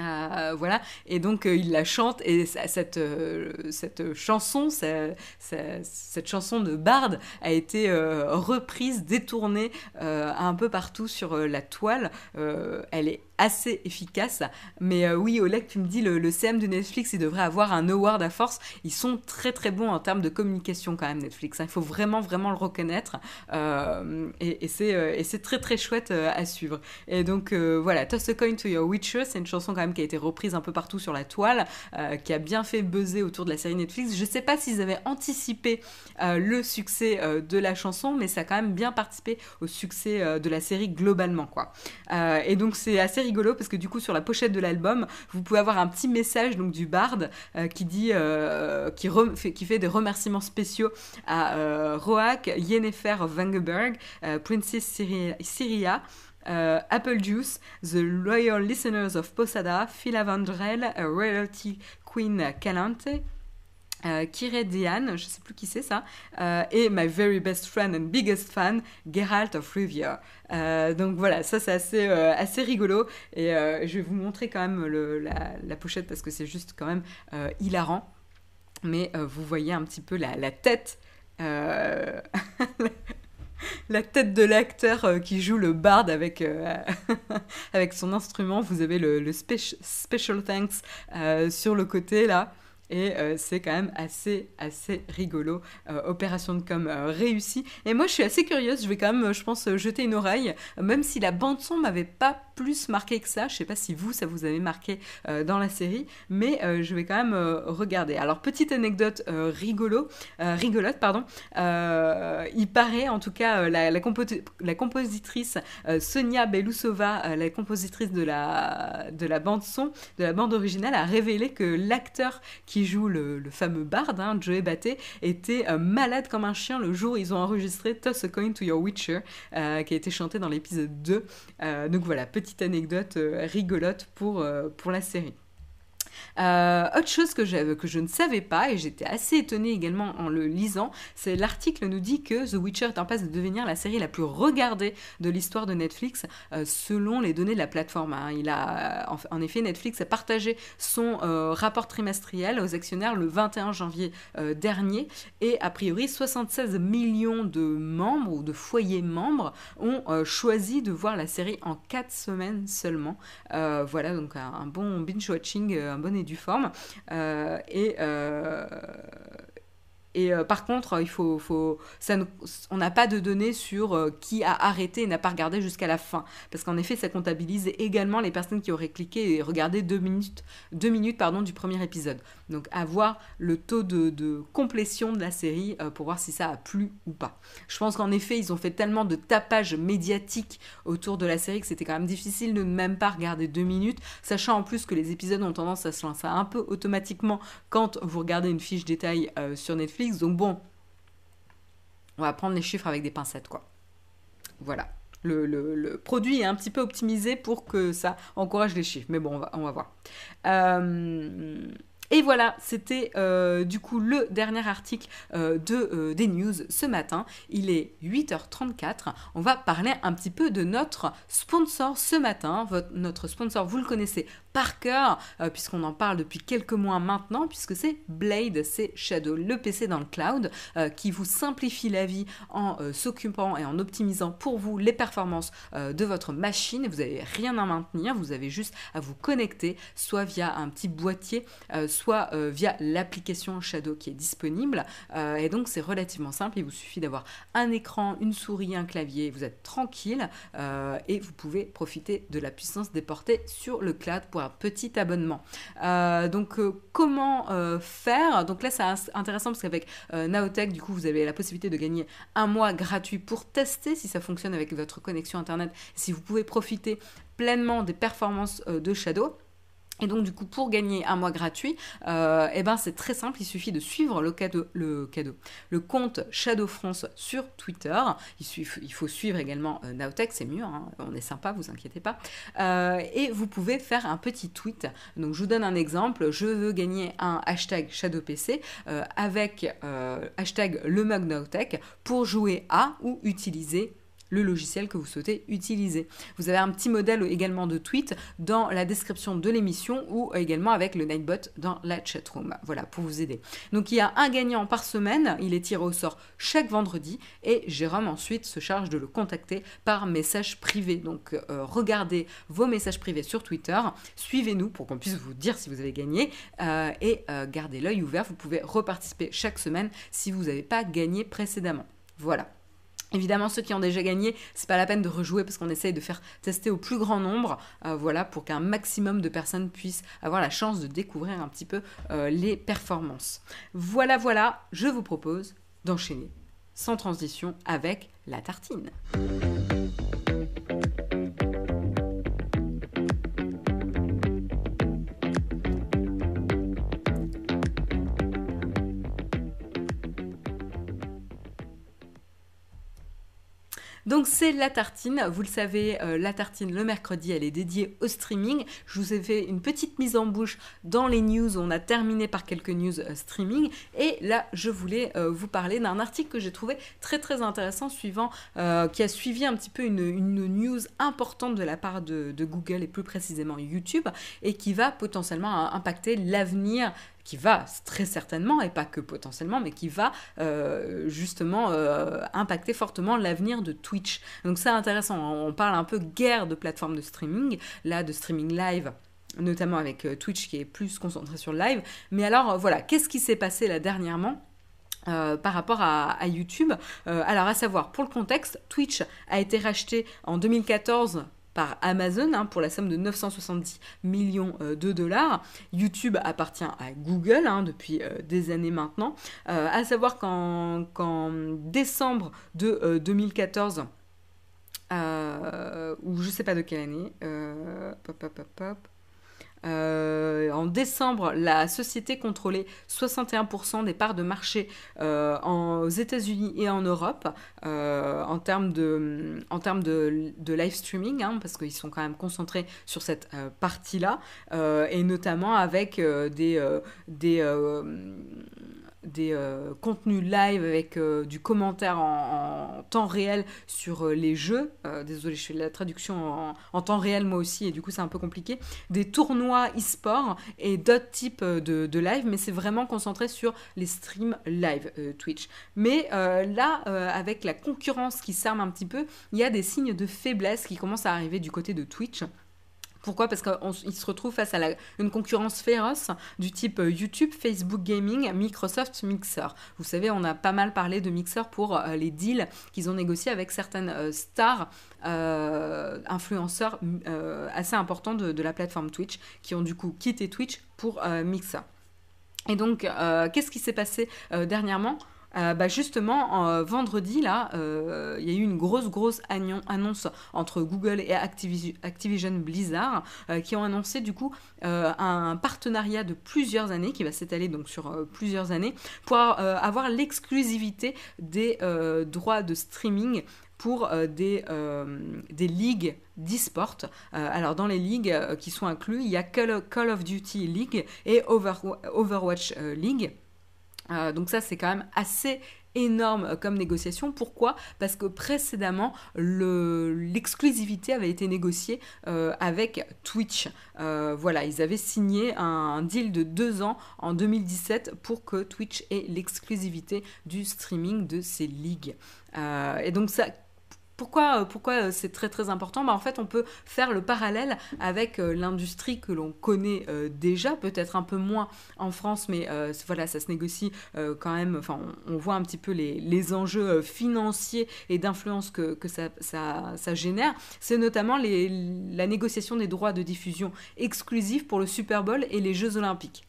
Euh, voilà, et donc euh, il la chante, et cette, euh, cette chanson, cette, cette, chanson de Bard a été reprise, détournée un peu partout sur la toile. elle est assez efficace. Mais euh, oui, Oleg, tu me dis, le, CM de Netflix, il devrait avoir un award à force. Ils sont très très bons en termes de communication quand même, Netflix. Hein. Il faut vraiment vraiment le reconnaître. Euh, et, euh, et c'est très très chouette à suivre. Et donc voilà, Toss a Coin to Your Witcher, c'est une chanson quand même qui a été reprise un peu partout sur la toile, qui a bien fait buzzer autour de la série Netflix. Je sais pas s'ils avaient anticipé le succès de la chanson, mais ça a quand même bien participé au succès de la série globalement. quoi. et donc c'est assez parce que du coup sur la pochette de l'album, vous pouvez avoir un petit message donc du bard euh, qui dit euh, qui, fait, qui, des remerciements spéciaux à euh, Roak, Yennefer of Vangeberg, Princess Syria, Apple Juice, The Loyal Listeners of Posada, Phila Vandrel, Royalty Queen Calante, euh, Kire Diane, je sais plus qui c'est ça, euh, et My Very Best Friend and Biggest Fan, Geralt of Rivia. Euh, donc voilà, ça c'est assez, assez rigolo, et je vais vous montrer quand même la, pochette parce que c'est juste quand même hilarant. Mais vous voyez un petit peu la, tête. la tête de l'acteur qui joue le bard avec, son instrument. Vous avez le special thanks sur le côté là. Et euh, c'est quand même assez, assez rigolo. Euh, opération de com euh, réussie. Et moi, je suis assez curieuse. Je vais quand même, je pense, jeter une oreille. Même si la bande-son m'avait pas plus marqué que ça. Je sais pas si vous, ça vous avait marqué dans la série. Mais je vais quand même regarder. Alors, petite anecdote rigolo, rigolote, pardon. il paraît, en tout cas, la, la, compositrice Sonia Belousova, la compositrice de la, de la bande-son, de la bande originale, a révélé que l'acteur qui joue le, fameux bard, hein, Joey Batté, était euh, malade comme un chien le jour où ils ont enregistré Toss a Coin to Your Witcher, euh, qui a été chanté dans l'épisode 2. Euh, donc voilà, petite anecdote rigolote pour, pour la série. Euh, autre chose que je, ne savais pas, et j'étais assez étonnée également en le lisant, c'est l'article nous dit que The Witcher est en passe de devenir la série la plus regardée de l'histoire de Netflix euh, selon les données de la plateforme. Hein. Il a, en, effet, Netflix a partagé son euh, rapport trimestriel aux actionnaires le 21 janvier dernier, et a priori 76 millions de membres ou de foyers membres ont choisi de voir la série en 4 semaines seulement. voilà, donc un, bon binge-watching, bon et du forme. Euh, et euh, et euh, par contre, il faut, faut ça on n'a pas de données sur euh, qui a arrêté et n'a pas regardé jusqu'à la fin. Parce qu'en effet, ça comptabilise également les personnes qui auraient cliqué et regardé deux minutes, deux minutes pardon, du premier épisode. Donc, avoir le taux de, de complétion de la série euh, pour voir si ça a plu ou pas. Je pense qu'en effet, ils ont fait tellement de tapage médiatique autour de la série que c'était quand même difficile de ne même pas regarder deux minutes, sachant en plus que les épisodes ont tendance à se lancer un peu automatiquement quand vous regardez une fiche détail sur Netflix donc bon, on va prendre les chiffres avec des pincettes, quoi. Voilà. Le, produit est un petit peu optimisé pour que ça encourage les chiffres. Mais bon, on va, on va voir. Euh, et voilà, c'était euh, du coup le dernier article euh, de, euh, des news ce matin. Il est 8h34. On va parler un petit peu de notre sponsor ce matin. notre sponsor, vous le connaissez par cœur, puisqu'on en parle depuis quelques mois maintenant, puisque c'est Blade, c'est Shadow, le PC dans le cloud, qui vous simplifie la vie en s'occupant et en optimisant pour vous les performances de votre machine. Vous n'avez rien à maintenir, vous avez juste à vous connecter, soit via un petit boîtier, soit soit euh, via l'application Shadow qui est disponible. Euh, et donc c'est relativement simple, il vous suffit d'avoir un écran, une souris, un clavier, vous êtes tranquille euh, et vous pouvez profiter de la puissance déportée sur le cloud pour un petit abonnement. donc comment faire? Donc là c'est intéressant parce qu'avec Naotech, du coup vous avez la possibilité de gagner un mois gratuit pour tester si ça fonctionne avec votre connexion internet, si vous pouvez profiter pleinement des performances de Shadow. Et donc du coup, pour gagner un mois gratuit, euh, eh ben c'est très simple. Il suffit de suivre le cadeau, le compte Shadow France sur Twitter. Il, faut suivre également euh, c'est mieux. Hein. on est sympa, vous inquiétez pas. Euh, et vous pouvez faire un petit tweet. Donc je vous donne un exemple. Je veux gagner un hashtag ShadowPC avec hashtag le mug Nowtech pour jouer à ou utiliser le logiciel que vous souhaitez utiliser. Vous avez un petit modèle également de tweet dans la description de l'émission ou également avec le Nightbot dans la chatroom. Voilà, pour vous aider. Donc il y a un gagnant par semaine, il est tiré au sort chaque vendredi et Jérôme ensuite se charge de le contacter par message privé. Donc euh, regardez vos messages privés sur Twitter, suivez-nous pour qu'on puisse vous dire si vous avez gagné euh, et euh, gardez l'œil ouvert. Vous pouvez reparticiper chaque semaine si vous n'avez pas gagné précédemment. Voilà. Évidemment, ceux qui ont déjà gagné, c'est pas la peine de rejouer parce qu'on essaye de faire tester au plus grand nombre, euh, voilà, pour qu'un maximum de personnes puissent avoir la chance de découvrir un petit peu euh, les performances. Voilà, voilà, je vous propose d'enchaîner sans transition avec la tartine. Donc c'est la tartine, vous le savez, euh, la tartine le mercredi, elle est dédiée au streaming. Je vous ai fait une petite mise en bouche dans les news, on a terminé par quelques news euh, streaming. Et là, je voulais euh, vous parler d'un article que j'ai trouvé très très intéressant, suivant, qui a suivi un petit peu une, news importante de la part de, de Google et plus précisément YouTube, et qui va potentiellement impacter l'avenir qui va très certainement, et pas que potentiellement, mais qui va euh, justement euh, impacter fortement l'avenir de Twitch. Donc c'est intéressant, on parle un peu guerre de plateformes de streaming, là de streaming live notamment avec euh, Twitch qui est plus concentré sur le live. Mais alors voilà, qu'est-ce qui s'est passé là dernièrement par rapport à, YouTube? alors à savoir, pour le contexte, Twitch a été racheté en 2014 par Amazon hein, pour la somme de 970 millions euh, de dollars. YouTube appartient à Google hein, depuis euh, des années maintenant. Euh, à savoir qu'en décembre de 2014, ou je sais pas de quelle année, euh, en décembre, la société contrôlait 61% des parts de marché euh, aux États-Unis et en Europe euh, en termes de, live streaming, hein, parce qu'ils sont quand même concentrés sur cette partie-là, et notamment avec des des euh, contenus live avec euh, du commentaire en, temps réel sur euh, les jeux. désolé, je fais la traduction en, temps réel moi aussi et du coup c'est un peu compliqué. Des tournois e-sport et d'autres types de, de, live, mais c'est vraiment concentré sur les streams live Twitch. Mais là, avec la concurrence qui s'arme un petit peu, il y a des signes de faiblesse qui commencent à arriver du côté de Twitch. Pourquoi? Parce qu'il se retrouve face à une concurrence féroce du type euh, YouTube, Facebook Gaming, Microsoft Mixer. Vous savez, on a pas mal parlé de Mixer pour euh, les deals qu'ils ont négociés avec certaines euh, stars, influenceurs assez importants de, la plateforme Twitch, qui ont du coup quitté Twitch pour Mixer. Et donc, qu'est-ce qui s'est passé dernièrement? Euh, bah justement, euh, vendredi, là, euh, il y a eu une grosse, grosse annonce entre Google et Activision Blizzard qui ont annoncé du coup un partenariat de plusieurs années qui va s'étaler donc sur plusieurs années pour avoir l'exclusivité des droits de streaming pour des, des ligues d'e-sport. alors dans les ligues qui sont inclus, il y a Call of Duty League et Overwatch League. Euh, donc ça, c'est quand même assez énorme euh, comme négociation. Pourquoi? Parce que précédemment, l'exclusivité avait été négociée euh, avec Twitch. voilà, ils avaient signé un, deal de deux ans en 2017 pour que Twitch ait l'exclusivité du streaming de ces ligues. et donc ça pourquoi, euh, euh, c'est très très important bah, En fait, on peut faire le parallèle avec euh, l'industrie que l'on connaît déjà, peut-être un peu moins en France, mais voilà, ça se négocie quand même. Enfin, on, voit un petit peu les, enjeux financiers et d'influence que, ça, génère. C'est notamment la négociation des droits de diffusion exclusifs pour le Super Bowl et les Jeux Olympiques.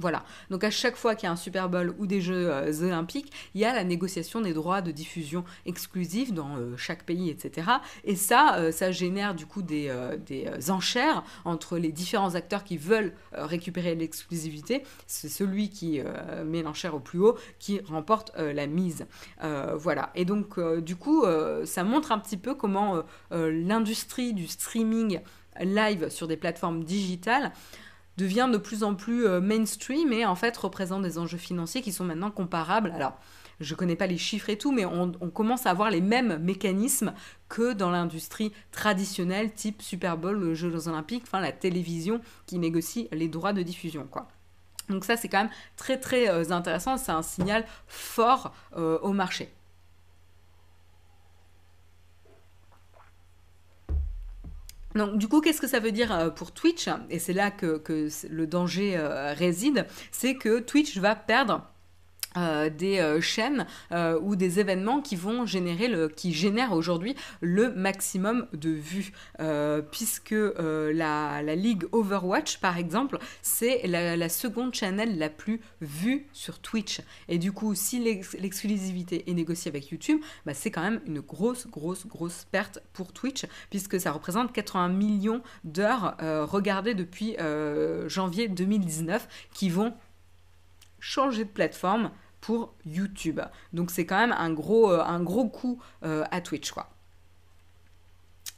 Voilà. Donc à chaque fois qu'il y a un Super Bowl ou des Jeux euh, olympiques, il y a la négociation des droits de diffusion exclusifs dans euh, chaque pays, etc. Et ça, euh, ça génère du coup des, des enchères entre les différents acteurs qui veulent récupérer l'exclusivité. C'est celui qui met l'enchère au plus haut qui remporte la mise. voilà. Et donc du coup, ça montre un petit peu comment l'industrie du streaming live sur des plateformes digitales devient de plus en plus euh, mainstream et en fait représente des enjeux financiers qui sont maintenant comparables. Alors, je connais pas les chiffres et tout, mais on, commence à avoir les mêmes mécanismes que dans l'industrie traditionnelle, type Super Bowl, Jeux Olympiques, enfin la télévision qui négocie les droits de diffusion. Donc ça, c'est quand même très très euh, intéressant, c'est un signal fort euh, au marché. Donc du coup, qu'est-ce que ça veut dire euh, pour Twitch? Et c'est là que, le danger euh, réside, c'est que Twitch va perdre euh, des euh, chaînes euh, ou des événements qui vont générer le qui génèrent aujourd'hui le maximum de vues. Puisque la, la, ligue Overwatch par exemple c'est la, seconde channel la plus vue sur Twitch. Et du coup si l'exclusivité est négociée avec YouTube bah, c'est quand même une grosse grosse grosse perte pour Twitch puisque ça représente 80 millions d'heures regardées depuis janvier 2019 qui vont changer de plateforme pour YouTube. Donc c'est quand même un gros, euh, coup euh, à Twitch, quoi.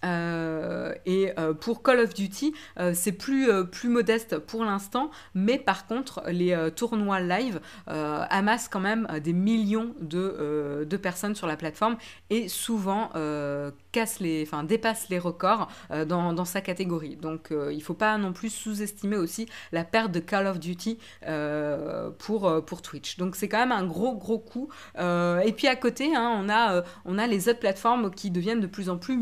Euh, et euh, pour Call of Duty, euh, c'est plus, plus modeste pour l'instant, mais par contre, les tournois live amassent quand même des millions de, de, personnes sur la plateforme et souvent cassent les, enfin, dépassent les records dans, dans, sa catégorie. Donc il ne faut pas non plus sous-estimer aussi la perte de Call of Duty pour, pour Twitch. Donc c'est quand même un gros gros coup. et puis à côté, hein, on, a, on a les autres plateformes qui deviennent de plus en plus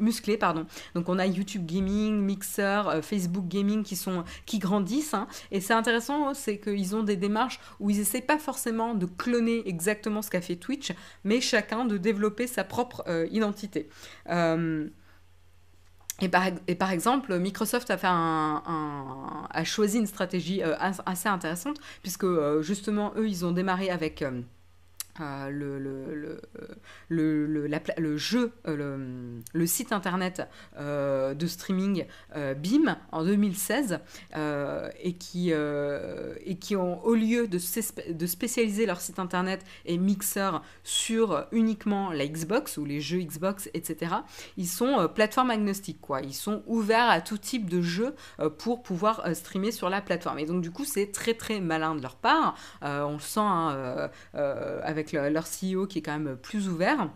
musclé, pardon. Donc on a YouTube Gaming, Mixer, euh, Facebook Gaming qui sont qui grandissent. Hein. Et c'est intéressant, c'est qu'ils ont des démarches où ils essaient pas forcément de cloner exactement ce qu'a fait Twitch, mais chacun de développer sa propre euh, identité. Euh, et par, exemple, Microsoft a, fait un, a choisi une stratégie assez intéressante, puisque justement, eux, ils ont démarré avec euh, le, le, le, le, jeu, euh, le, site internet euh, de streaming BIM en 2016 et, qui, et qui ont, au lieu de, de spécialiser leur site internet et Mixer sur uniquement la Xbox ou les jeux Xbox, etc., ils sont plateforme agnostique, quoi. Ils sont ouverts à tout type de jeux pour pouvoir streamer sur la plateforme. Et donc, du coup, c'est très très malin de leur part. on le sent hein, avec leur CEO qui est quand même plus ouvert.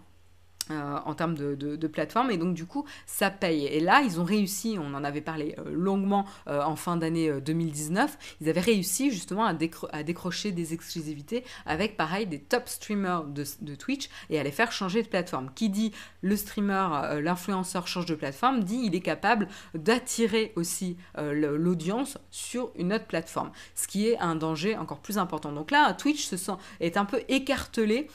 Euh, en termes de, plateforme et donc du coup ça paye. Et là ils ont réussi on en avait parlé euh, longuement euh, en fin d'année 2019 ils avaient réussi justement à, à, décrocher des exclusivités avec pareil des top streamers de, de, Twitch et à les faire changer de plateforme. Qui dit le streamer l'influenceur change de plateforme dit il est capable d'attirer aussi l'audience sur une autre plateforme. Ce qui est un danger encore plus important. Donc là Twitch se sent est un peu écartelé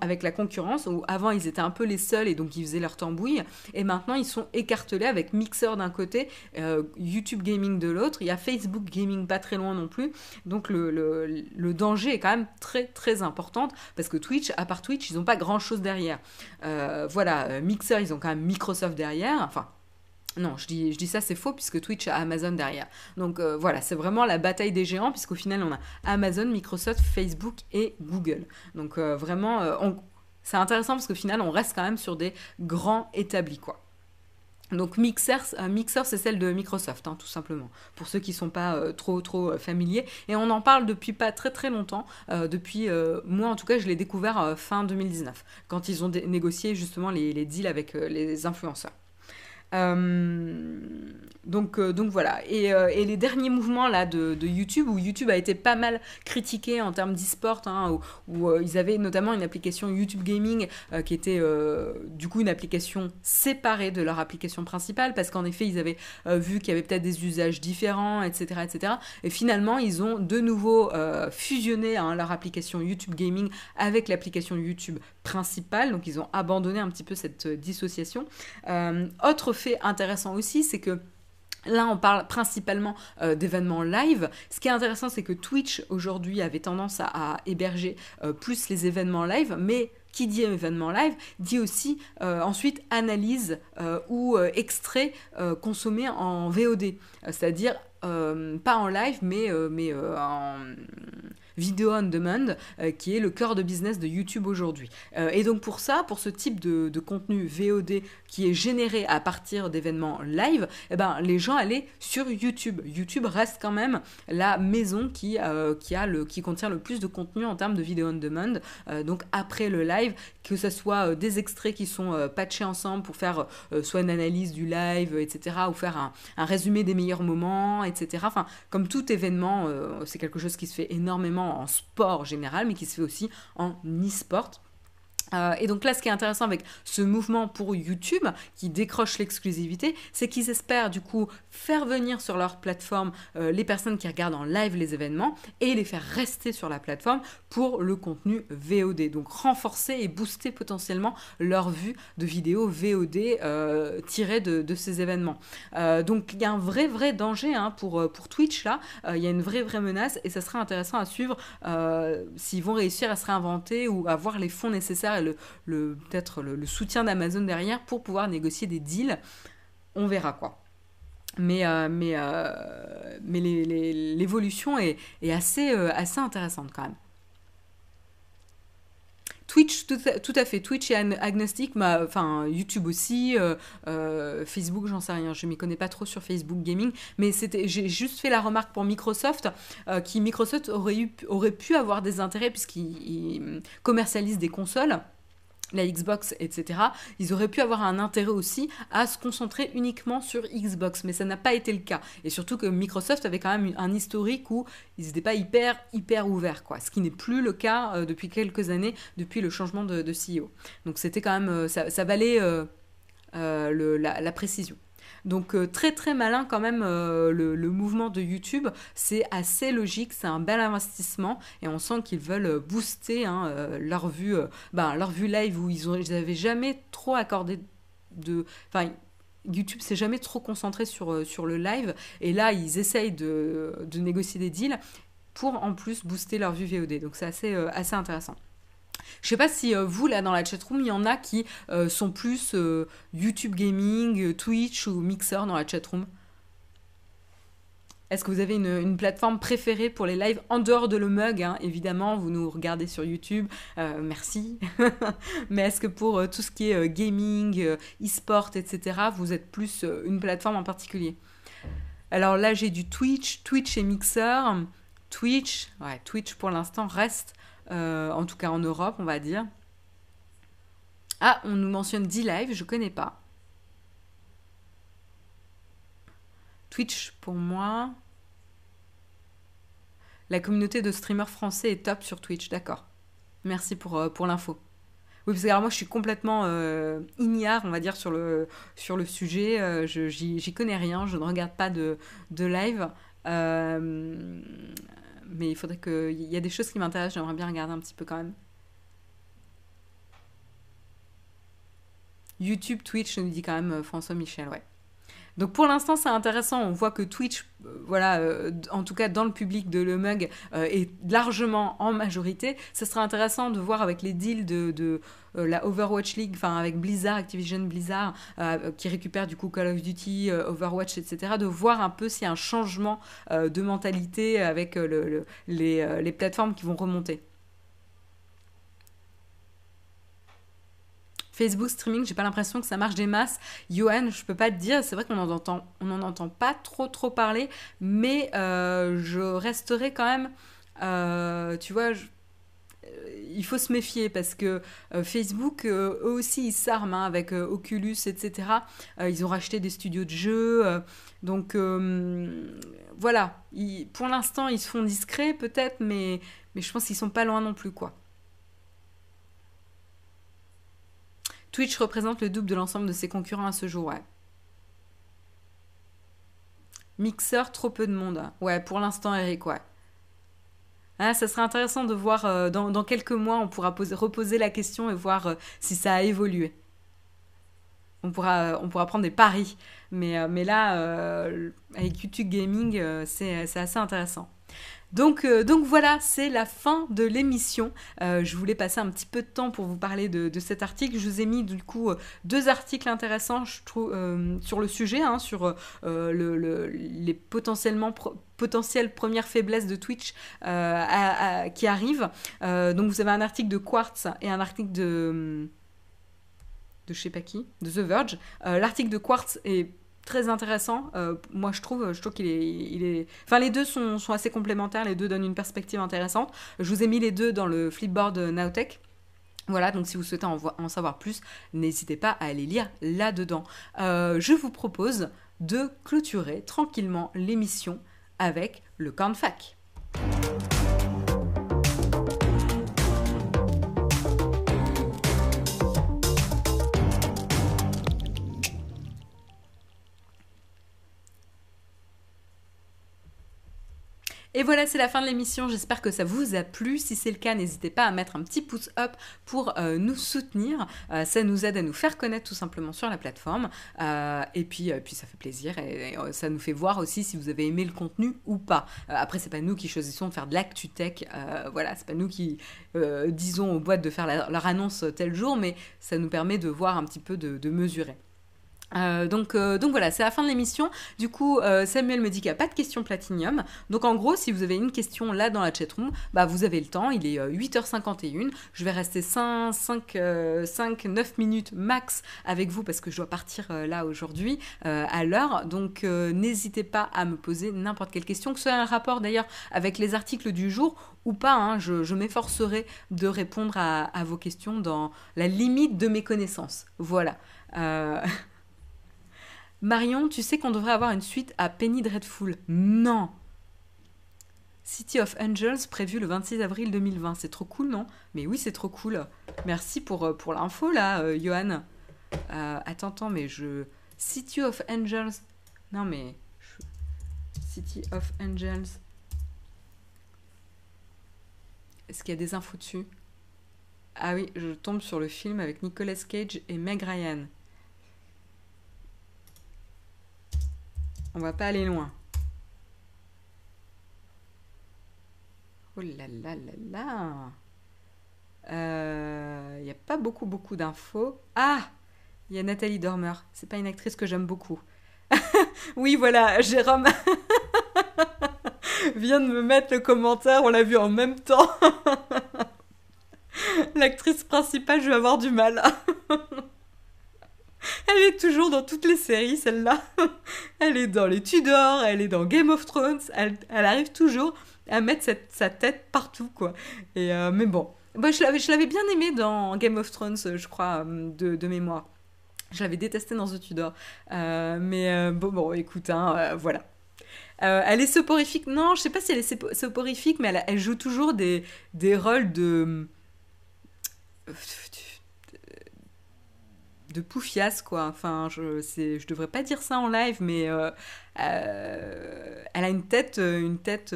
avec la concurrence, où avant ils étaient un peu les seuls et donc ils faisaient leur tambouille, et maintenant ils sont écartelés avec Mixer d'un côté, euh, YouTube Gaming de l'autre, il y a Facebook Gaming pas très loin non plus, donc le, danger est quand même très très important, parce que Twitch, à part Twitch, ils n'ont pas grand chose derrière. Euh, voilà, euh, Mixer, ils ont quand même Microsoft derrière, enfin non, je dis, ça, c'est faux, puisque Twitch a Amazon derrière. Donc euh, voilà, c'est vraiment la bataille des géants, puisqu'au final, on a Amazon, Microsoft, Facebook et Google. Donc euh, vraiment, euh, c'est intéressant, parce qu'au final, on reste quand même sur des grands établis. Donc Mixer, Mixer c'est celle de Microsoft, hein, tout simplement, pour ceux qui ne sont pas trop trop familiers. Et on en parle depuis pas très très longtemps, depuis, moi en tout cas je l'ai découvert fin 2019, quand ils ont négocié justement les deals avec les influenceurs. Euh, donc, euh, donc voilà. Et, euh, et, les derniers mouvements là de, de, YouTube, où YouTube a été pas mal critiqué en termes d'e-sport, hein, où, ils avaient notamment une application YouTube Gaming qui était du coup une application séparée de leur application principale, parce qu'en effet ils avaient vu qu'il y avait peut-être des usages différents, etc., etc. Et finalement ils ont de nouveau fusionné hein, leur application YouTube Gaming avec l'application YouTube principale, donc ils ont abandonné un petit peu cette dissociation. autre intéressant aussi, c'est que Là, on parle principalement euh, d'événements live. Ce qui est intéressant, c'est que Twitch aujourd'hui avait tendance à, héberger euh, plus les événements live, mais qui dit événement live dit aussi euh, ensuite analyse ou extrait consommé en VOD, c'est-à-dire pas en live, mais, mais en vidéo on demand, euh, qui est le cœur de business de YouTube aujourd'hui. Euh, et donc pour ça, pour ce type de, contenu VOD qui est généré à partir d'événements live, eh ben, les gens allaient sur YouTube. YouTube reste quand même la maison qui, euh, qui, a le, qui contient le plus de contenu en termes de vidéo on demand. donc après le live, que ce soit des extraits qui sont patchés ensemble pour faire soit une analyse du live, etc., ou faire un, un résumé des meilleurs moments, etc. Enfin, comme tout événement, c'est quelque chose qui se fait énormément en sport général, mais qui se fait aussi en e-sport. Euh, et donc là, ce qui est intéressant avec ce mouvement pour YouTube, qui décroche l'exclusivité, c'est qu'ils espèrent du coup faire venir sur leur plateforme euh, les personnes qui regardent en live les événements et les faire rester sur la plateforme pour le contenu VOD. Donc renforcer et booster potentiellement leur vue de vidéos VOD euh, tirées de, ces événements. donc il y a un vrai vrai danger hein, pour, Twitch là, il y a une vraie vraie menace et ça sera intéressant à suivre s'ils vont réussir à se réinventer ou avoir les fonds nécessaires le, peut-être le, soutien d'Amazon derrière pour pouvoir négocier des deals. On verra quoi. Mais, euh, euh, l'évolution est, euh, assez intéressante quand même. Twitch, tout à, fait. Twitch est agnostique, enfin YouTube aussi, Facebook, j'en sais rien. Je m'y connais pas trop sur Facebook Gaming, mais j'ai juste fait la remarque pour Microsoft, qui Microsoft aurait, aurait pu avoir des intérêts puisqu'ils commercialisent des consoles la Xbox, etc., ils auraient pu avoir un intérêt aussi à se concentrer uniquement sur Xbox, mais ça n'a pas été le cas. Et surtout que Microsoft avait quand même un historique où ils n'étaient pas hyper, hyper ouverts, quoi. Ce qui n'est plus le cas euh, depuis quelques années, depuis le changement de, CEO. Donc c'était quand même, euh, ça, valait euh, la précision. Donc euh, très très malin quand même euh, le, mouvement de YouTube. C'est assez logique, c'est un bel investissement et on sent qu'ils veulent booster hein, euh, leur vue, ben, leur vue live où ils n'avaient jamais trop accordé de... Enfin, YouTube s'est jamais trop concentré sur, le live et là ils essayent de, négocier des deals pour en plus booster leur vue VOD. Donc c'est assez intéressant. Je sais pas si euh, vous, là, dans la chatroom, il y en a qui euh, sont plus euh, YouTube Gaming, Twitch ou Mixer dans la chatroom. Est-ce que vous avez une, plateforme préférée pour les lives en dehors de le mug hein, Évidemment, vous nous regardez sur YouTube, merci. Mais est-ce que pour tout ce qui est gaming, e-sport, etc., vous êtes plus une plateforme en particulier? Alors là, j'ai du Twitch, Twitch et Mixer. Twitch, ouais, Twitch pour l'instant reste en tout cas en Europe, on va dire. Ah, on nous mentionne D-Live, je connais pas. Twitch pour moi. La communauté de streamers français est top sur Twitch, d'accord. Merci pour, euh, l'info. Oui, parce que moi je suis complètement euh, ignare, on va dire, sur le, sujet. Euh, J'y connais rien, je ne regarde pas de, de live. Mais il faudrait que. Il y a des choses qui m'intéressent, j'aimerais bien regarder un petit peu quand même. YouTube, Twitch, nous dit quand même euh, François Michel, ouais. Donc pour l'instant, c'est intéressant. On voit que Twitch, euh, voilà, euh, en tout cas dans le public de Le Mug, est largement en majorité. Ce sera intéressant de voir avec les deals de, la Overwatch League, enfin avec Blizzard, Activision Blizzard, qui récupère du coup Call of Duty, Overwatch, etc., de voir un peu s'il y a un changement de mentalité avec les plateformes qui vont remonter. Facebook streaming, j'ai pas l'impression que ça marche des masses. Johan, je peux pas te dire, c'est vrai qu'on en entend, on en entend pas trop trop parler, mais euh, je resterai quand même, euh, tu vois, euh, il faut se méfier parce que Facebook, eux aussi, ils s'arment hein, avec Oculus, etc. ils ont racheté des studios de jeux. donc voilà, pour l'instant, ils se font discrets peut-être, mais, mais je pense qu'ils sont pas loin non plus, quoi. Twitch représente le double de l'ensemble de ses concurrents à ce jour, ouais. Mixer, trop peu de monde. Ouais, pour l'instant, Eric, ouais. Ah, ça serait intéressant de voir, euh, dans, quelques mois, on pourra poser, reposer la question et voir euh, si ça a évolué. on pourra, on pourra prendre des paris. Mais, mais là, avec YouTube Gaming, c'est assez intéressant. Donc, euh, donc voilà, c'est la fin de l'émission. Euh, je voulais passer un petit peu de temps pour vous parler de, cet article. Je vous ai mis du coup euh, deux articles intéressants sur le sujet, hein, sur les potentiellement potentielles premières faiblesses de Twitch qui arrivent. donc vous avez un article de Quartz et un article de de je sais pas qui, de The Verge. L'article de Quartz est très intéressant. Euh, moi, je trouve, je trouve qu'il est, il est, enfin, les deux sont, sont, assez complémentaires. Les deux donnent une perspective intéressante. Je vous ai mis les deux dans le Flipboard Nowtech. Voilà, donc si vous souhaitez en, savoir plus, n'hésitez pas à aller lire là-dedans. Euh, je vous propose de clôturer tranquillement l'émission avec le Cornfac. Et voilà, c'est la fin de l'émission. J'espère que ça vous a plu. Si c'est le cas, n'hésitez pas à mettre un petit pouce up pour euh, nous soutenir. Euh, ça nous aide à nous faire connaître tout simplement sur la plateforme. Euh, et puis, puis ça fait plaisir et, ça nous fait voir aussi si vous avez aimé le contenu ou pas. après, c'est pas nous qui choisissons de faire de l'actu tech. voilà, c'est pas nous qui disons aux boîtes de faire leur annonce tel jour, mais ça nous permet de voir un petit peu de mesurer. Euh, donc, euh, donc voilà, c'est la fin de l'émission. Du coup, euh, Samuel me dit qu'il n'y a pas de questions platinium. Donc en gros, si vous avez une question là dans la chatroom, bah vous avez le temps. Il est 8h51. Je vais rester 5, 5, 5 9 minutes max avec vous parce que je dois partir là aujourd'hui à l'heure. Donc n'hésitez pas à me poser n'importe quelle question, que ce soit un rapport d'ailleurs avec les articles du jour ou pas. Hein. je, m'efforcerai de répondre à, vos questions dans la limite de mes connaissances. Voilà. Marion, tu sais qu'on devrait avoir une suite à Penny Dreadful. Non City of Angels prévu le 26 avril 2020. C'est trop cool, non? Mais oui, c'est trop cool. Merci pour, euh, l'info, là, euh, Johan. Euh, attends, attends, mais je... City of Angels... Non, mais... City of Angels... Est-ce qu'il y a des infos dessus? Ah oui, je tombe sur le film avec Nicolas Cage et Meg Ryan. On va pas aller loin. Oh là là là là. Il euh, n'y a pas beaucoup beaucoup d'infos. Ah Il y a Nathalie Dormer. C'est pas une actrice que j'aime beaucoup. oui, voilà, Jérôme vient de me mettre le commentaire. On l'a vu en même temps. L'actrice principale, je vais avoir du mal. Elle est toujours dans toutes les séries, celle-là. Elle est dans les Tudors, elle est dans Game of Thrones. Elle, arrive toujours à mettre sa tête partout, quoi. Et, euh, mais bon, Moi, je l'avais bien aimée dans Game of Thrones, je crois, euh, de, mémoire. Je l'avais détestée dans The Tudor. Euh, mais bon, bon, écoute, hein, voilà. elle est soporifique. Non, je sais pas si elle est soporifique, mais elle, elle joue toujours des, des rôles de de poufias quoi. Enfin, je c'est je devrais pas dire ça en live, mais euh, euh, elle a une tête, euh, une tête.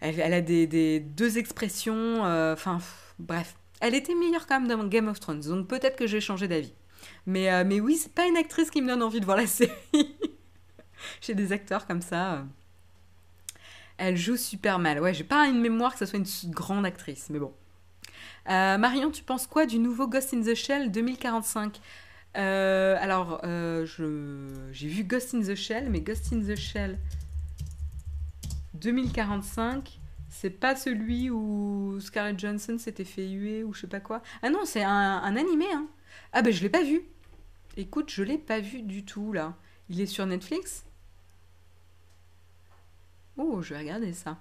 Elle, a des, deux expressions. Enfin, bref, elle était meilleure quand même dans Game of Thrones, donc peut-être que j'ai changé d'avis. Mais mais oui, c'est pas une actrice qui me donne envie de voir la série. j'ai des acteurs comme ça. Elle joue super mal. Ouais, j'ai pas une mémoire que ce soit une grande actrice, mais bon. Euh, Marion, tu penses quoi du nouveau Ghost in the Shell 2045 euh, alors, euh, j'ai vu Ghost in the Shell, mais Ghost in the Shell 2045, c'est pas celui où Scarlett Johnson s'était fait huer ou je sais pas quoi? Ah non, c'est un, animé, hein. Ah ben je l'ai pas vu. Écoute, je l'ai pas vu du tout là. Il est sur Netflix? Oh, je vais regarder ça.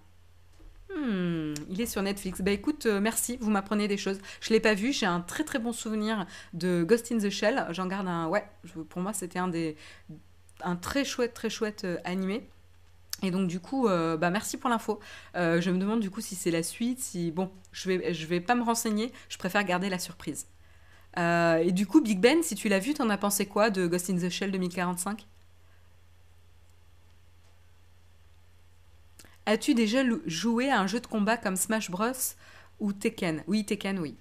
Hmm, il est sur Netflix. Bah écoute, euh, merci, vous m'apprenez des choses. Je l'ai pas vu, j'ai un très très bon souvenir de Ghost in the Shell. J'en garde un, ouais, pour moi c'était un des, un très chouette très chouette euh, animé. Et donc du coup, euh, bah merci pour l'info. je me demande du coup si c'est la suite, si bon, je vais vais pas me renseigner. Je préfère garder la surprise. et du coup, Big Ben, si tu l'as vu, t'en as pensé quoi de Ghost in the Shell 2045 As-tu déjà joué à un jeu de combat comme Smash Bros ou Tekken? Oui, Tekken, oui.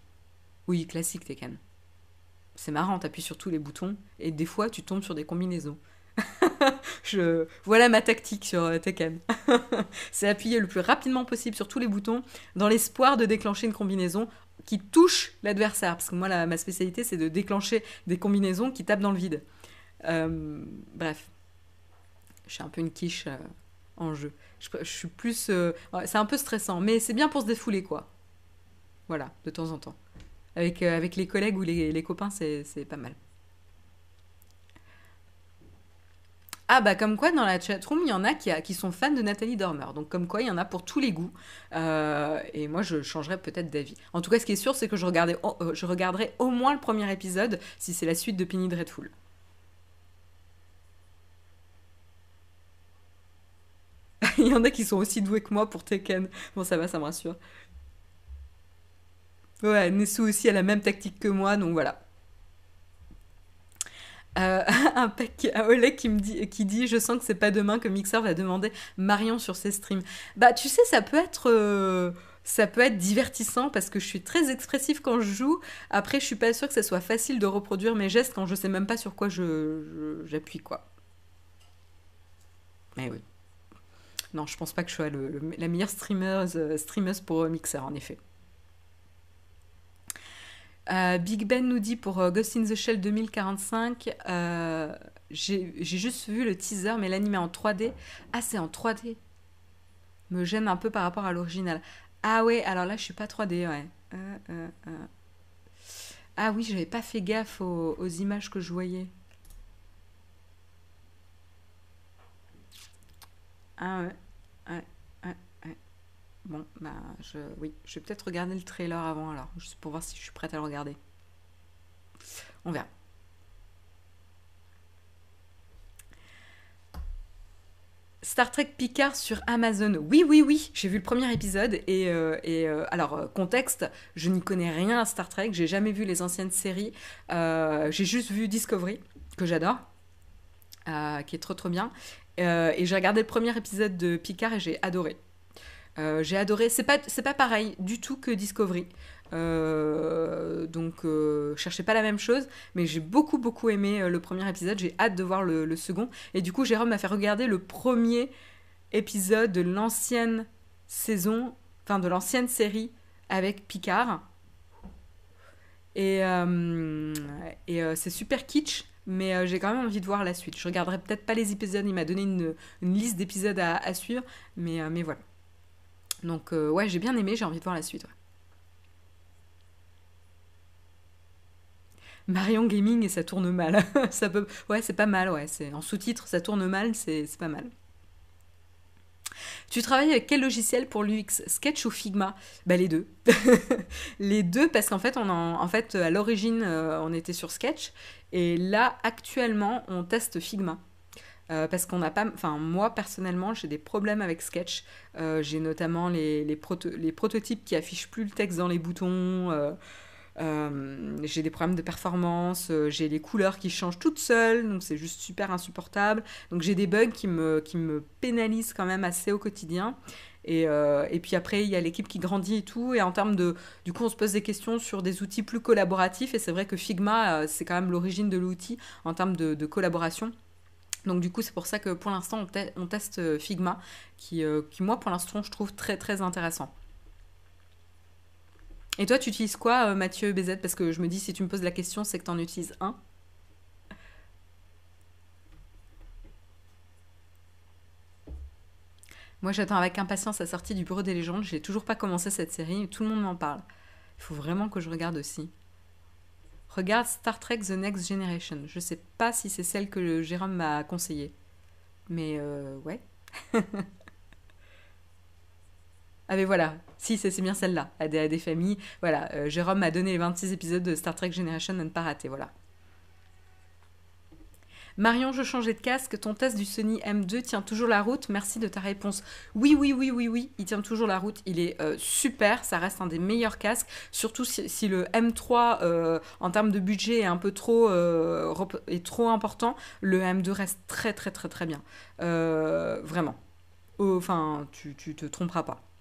Oui, classique Tekken. c'est marrant, t'appuies sur tous les boutons et des fois tu tombes sur des combinaisons. Voilà ma tactique sur euh, Tekken. c'est appuyer le plus rapidement possible sur tous les boutons dans l'espoir de déclencher une combinaison qui touche l'adversaire. Parce que moi, ma spécialité, c'est de déclencher des combinaisons qui tapent dans le vide. Euh, bref, je suis un peu une quiche euh, en jeu. Je, suis plus. c'est un peu stressant, mais c'est bien pour se défouler, quoi. Voilà, de temps en temps. Avec, avec les collègues ou les, les copains, c'est pas mal. Ah bah comme quoi dans la chatroom il y en a qui, qui sont fans de Nathalie Dormer. Donc comme quoi il y en a pour tous les goûts. Euh, et moi je changerais peut-être d'avis. En tout cas ce qui est sûr c'est que je, regardais, euh, je regarderai au moins le premier épisode si c'est la suite de Penny Dreadful. il y en a qui sont aussi doués que moi pour Tekken. Bon ça va, ça me rassure. Ouais, Nessou aussi a la même tactique que moi, donc voilà. Euh, un pec, un Oleg qui me dit, qui dit, je sens que c'est pas demain que Mixer va demander Marion sur ses streams. Bah, tu sais, ça peut être, euh, ça peut être divertissant parce que je suis très expressif quand je joue. Après, je suis pas sûre que ça soit facile de reproduire mes gestes quand je sais même pas sur quoi je, j'appuie, quoi. Mais oui. Non, je pense pas que je sois la meilleure streameuse, euh, pour Mixer, en effet. Euh, Big Ben nous dit pour euh, Ghost in the Shell 2045, euh, j'ai juste vu le teaser, mais l'anime en 3D. Ah, c'est en 3D. Me gêne un peu par rapport à l'original. Ah ouais, alors là, je suis pas 3D, ouais. ah oui, j'avais pas fait gaffe aux, images que je voyais. Ah ouais. Bon, bah, je, oui, je vais peut-être regarder le trailer avant alors, juste pour voir si je suis prête à le regarder. On verra. Star Trek Picard sur Amazon. Oui, oui, oui, j'ai vu le premier épisode et, euh, et euh, alors euh, contexte, je n'y connais rien à Star Trek, j'ai jamais vu les anciennes séries, j'ai juste vu Discovery que j'adore, qui est trop trop bien, et j'ai regardé le premier épisode de Picard et j'ai adoré. Euh, j'ai adoré. C'est pas, pas pareil du tout que Discovery. Euh, donc, euh, cherchez pas la même chose, mais j'ai beaucoup beaucoup aimé le premier épisode. J'ai hâte de voir le, second. Et du coup, Jérôme m'a fait regarder le premier épisode de l'ancienne saison, enfin de l'ancienne série avec Picard. Et, et c'est super kitsch, mais j'ai quand même envie de voir la suite. Je regarderai peut-être pas les épisodes, il m'a donné une, liste d'épisodes à, à, suivre, mais, mais voilà. Donc euh, ouais, j'ai bien aimé, j'ai envie de voir la suite. Marion Gaming et ça tourne mal. ça peut... Ouais, c'est pas mal, ouais. En sous-titre, ça tourne mal, c'est, pas mal. Tu travailles avec quel logiciel pour l'UX? Sketch ou Figma? Bah les deux. les deux parce qu'en fait, on en... fait à l'origine, euh, on était sur Sketch et là, actuellement, on teste Figma. Euh, parce qu'on n'a pas. Enfin, moi personnellement, j'ai des problèmes avec Sketch. Euh, j'ai notamment les, prototypes qui affichent plus le texte dans les boutons. J'ai des problèmes de performance. j'ai les couleurs qui changent toutes seules. Donc, c'est juste super insupportable. Donc, j'ai des bugs qui me, qui me pénalisent quand même assez au quotidien. Et, et, puis après, il y a l'équipe qui grandit et tout. Et en termes de. Du coup, on se pose des questions sur des outils plus collaboratifs. Et c'est vrai que Figma, c'est quand même l'origine de l'outil en termes de, collaboration. Donc du coup, c'est pour ça que pour l'instant, on, teste euh, Figma, qui, euh, qui, moi, pour l'instant, je trouve très très intéressant. Et toi, tu utilises quoi, euh, Mathieu BZ Parce que je me dis, si tu me poses la question, c'est que tu en utilises un. Moi, j'attends avec impatience la sortie du Bureau des légendes. J'ai toujours pas commencé cette série, tout le monde m'en parle. Il faut vraiment que je regarde aussi. Regarde Star Trek The Next Generation. Je sais pas si c'est celle que Jérôme m'a conseillée. Mais euh, ouais. ah mais voilà, si c'est bien celle-là, à des, familles. Voilà, euh, Jérôme m'a donné les 26 épisodes de Star Trek Generation à ne pas rater, voilà. Marion, je changeais de casque. Ton test du Sony M2 tient toujours la route. Merci de ta réponse. Oui, oui, oui, oui, oui, il tient toujours la route. Il est euh, super. Ça reste un des meilleurs casques. Surtout si, le M3, euh, en termes de budget, est un peu trop, est trop important. Le M2 reste très, très, très, très bien. vraiment. Enfin, tu, tu te tromperas pas.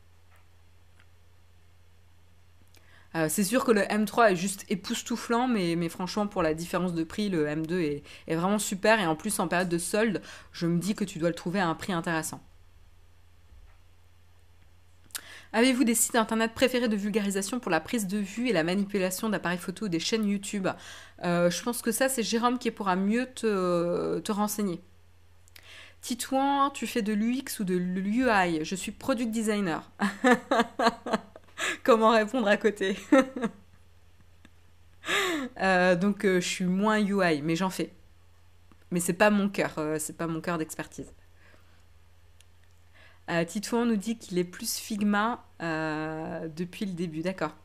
Euh, c'est sûr que le M3 est juste époustouflant, mais, franchement, pour la différence de prix, le M2 est, est vraiment super. Et en plus, en période de solde, je me dis que tu dois le trouver à un prix intéressant. Avez-vous des sites internet préférés de vulgarisation pour la prise de vue et la manipulation d'appareils photo ou des chaînes YouTube? Euh, Je pense que ça, c'est Jérôme qui pourra mieux te, te renseigner. Titouan, tu fais de l'UX ou de l'UI Je suis product designer. Comment répondre à côté euh, Donc, euh, je suis moins UI, mais j'en fais. Mais c'est pas mon cœur, c'est pas mon cœur d'expertise. Euh, Titouan nous dit qu'il est plus Figma euh, depuis le début. D'accord.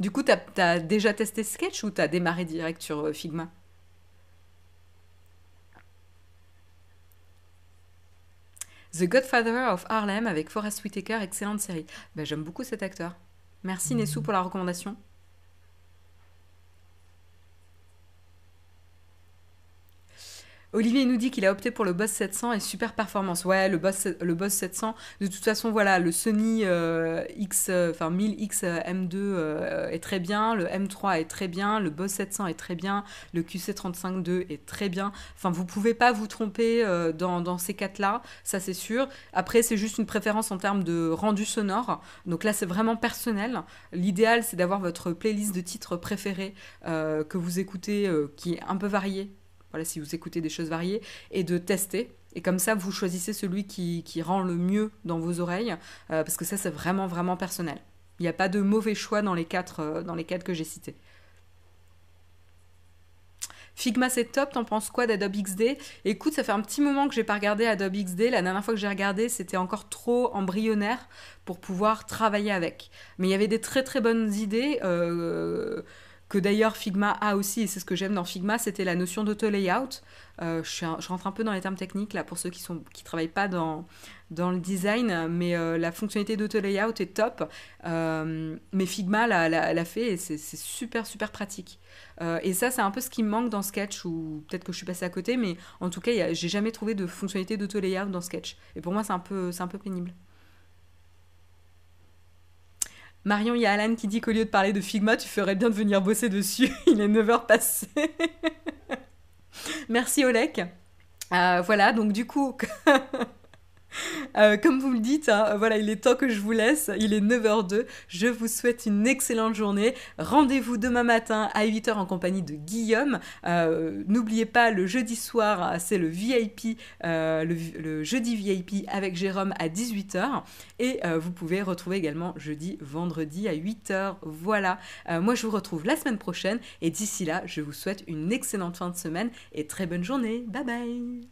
Du coup, tu as, déjà testé Sketch ou tu as démarré direct sur euh, Figma? The Godfather of Harlem avec Forest Whitaker, excellente série. Ben, J'aime beaucoup cet acteur. Merci Nessou pour la recommandation. Olivier nous dit qu'il a opté pour le Boss 700 et super performance. Ouais, le Boss, le Boss 700. De toute façon, voilà, le Sony euh, X, euh, enfin 1000X euh, M2 est très bien, le M3 est très bien, le Boss 700 est très bien, le QC35 est très bien. Enfin, vous pouvez pas vous tromper dans, dans, ces quatre-là, ça c'est sûr. Après, c'est juste une préférence en termes de rendu sonore. Donc là, c'est vraiment personnel. L'idéal, c'est d'avoir votre playlist de titres préférés que vous écoutez, qui est un peu variée voilà, si vous écoutez des choses variées, et de tester. Et comme ça, vous choisissez celui qui, rend le mieux dans vos oreilles, euh, parce que ça, c'est vraiment, vraiment personnel. Il n'y a pas de mauvais choix dans les quatre, euh, dans les quatre que j'ai cités. Figma c'est top, t'en penses quoi d'Adobe XD Écoute, ça fait un petit moment que j'ai pas regardé Adobe XD. La dernière fois que j'ai regardé, c'était encore trop embryonnaire pour pouvoir travailler avec. Mais il y avait des très très bonnes idées. Euh, que d'ailleurs Figma a aussi, et c'est ce que j'aime dans Figma, c'était la notion d'auto-layout. Euh, je, rentre un peu dans les termes techniques là pour ceux qui ne travaillent pas dans, dans le design, mais euh, la fonctionnalité d'auto-layout est top. Euh, mais Figma l'a fait et c'est super super pratique. et ça, c'est un peu ce qui me manque dans Sketch, ou peut-être que je suis passée à côté, mais en tout cas, j'ai jamais trouvé de fonctionnalité d'auto-layout dans Sketch. Et pour moi, c'est un, peu, un peu pénible. Marion, il y a Alan qui dit qu'au lieu de parler de Figma, tu ferais bien de venir bosser dessus. il est 9h passé. Merci Olek. Euh, voilà, donc du coup, Euh, comme vous le dites, hein, voilà, il est temps que je vous laisse. Il est 9h02. Je vous souhaite une excellente journée. Rendez-vous demain matin à 8h en compagnie de Guillaume. Euh, n'oubliez pas, le jeudi soir, c'est le VIP, euh, le, jeudi VIP avec Jérôme à 18h. Et vous pouvez retrouver également jeudi, vendredi à 8h. Voilà. moi, je vous retrouve la semaine prochaine. Et d'ici là, je vous souhaite une excellente fin de semaine et très bonne journée. Bye bye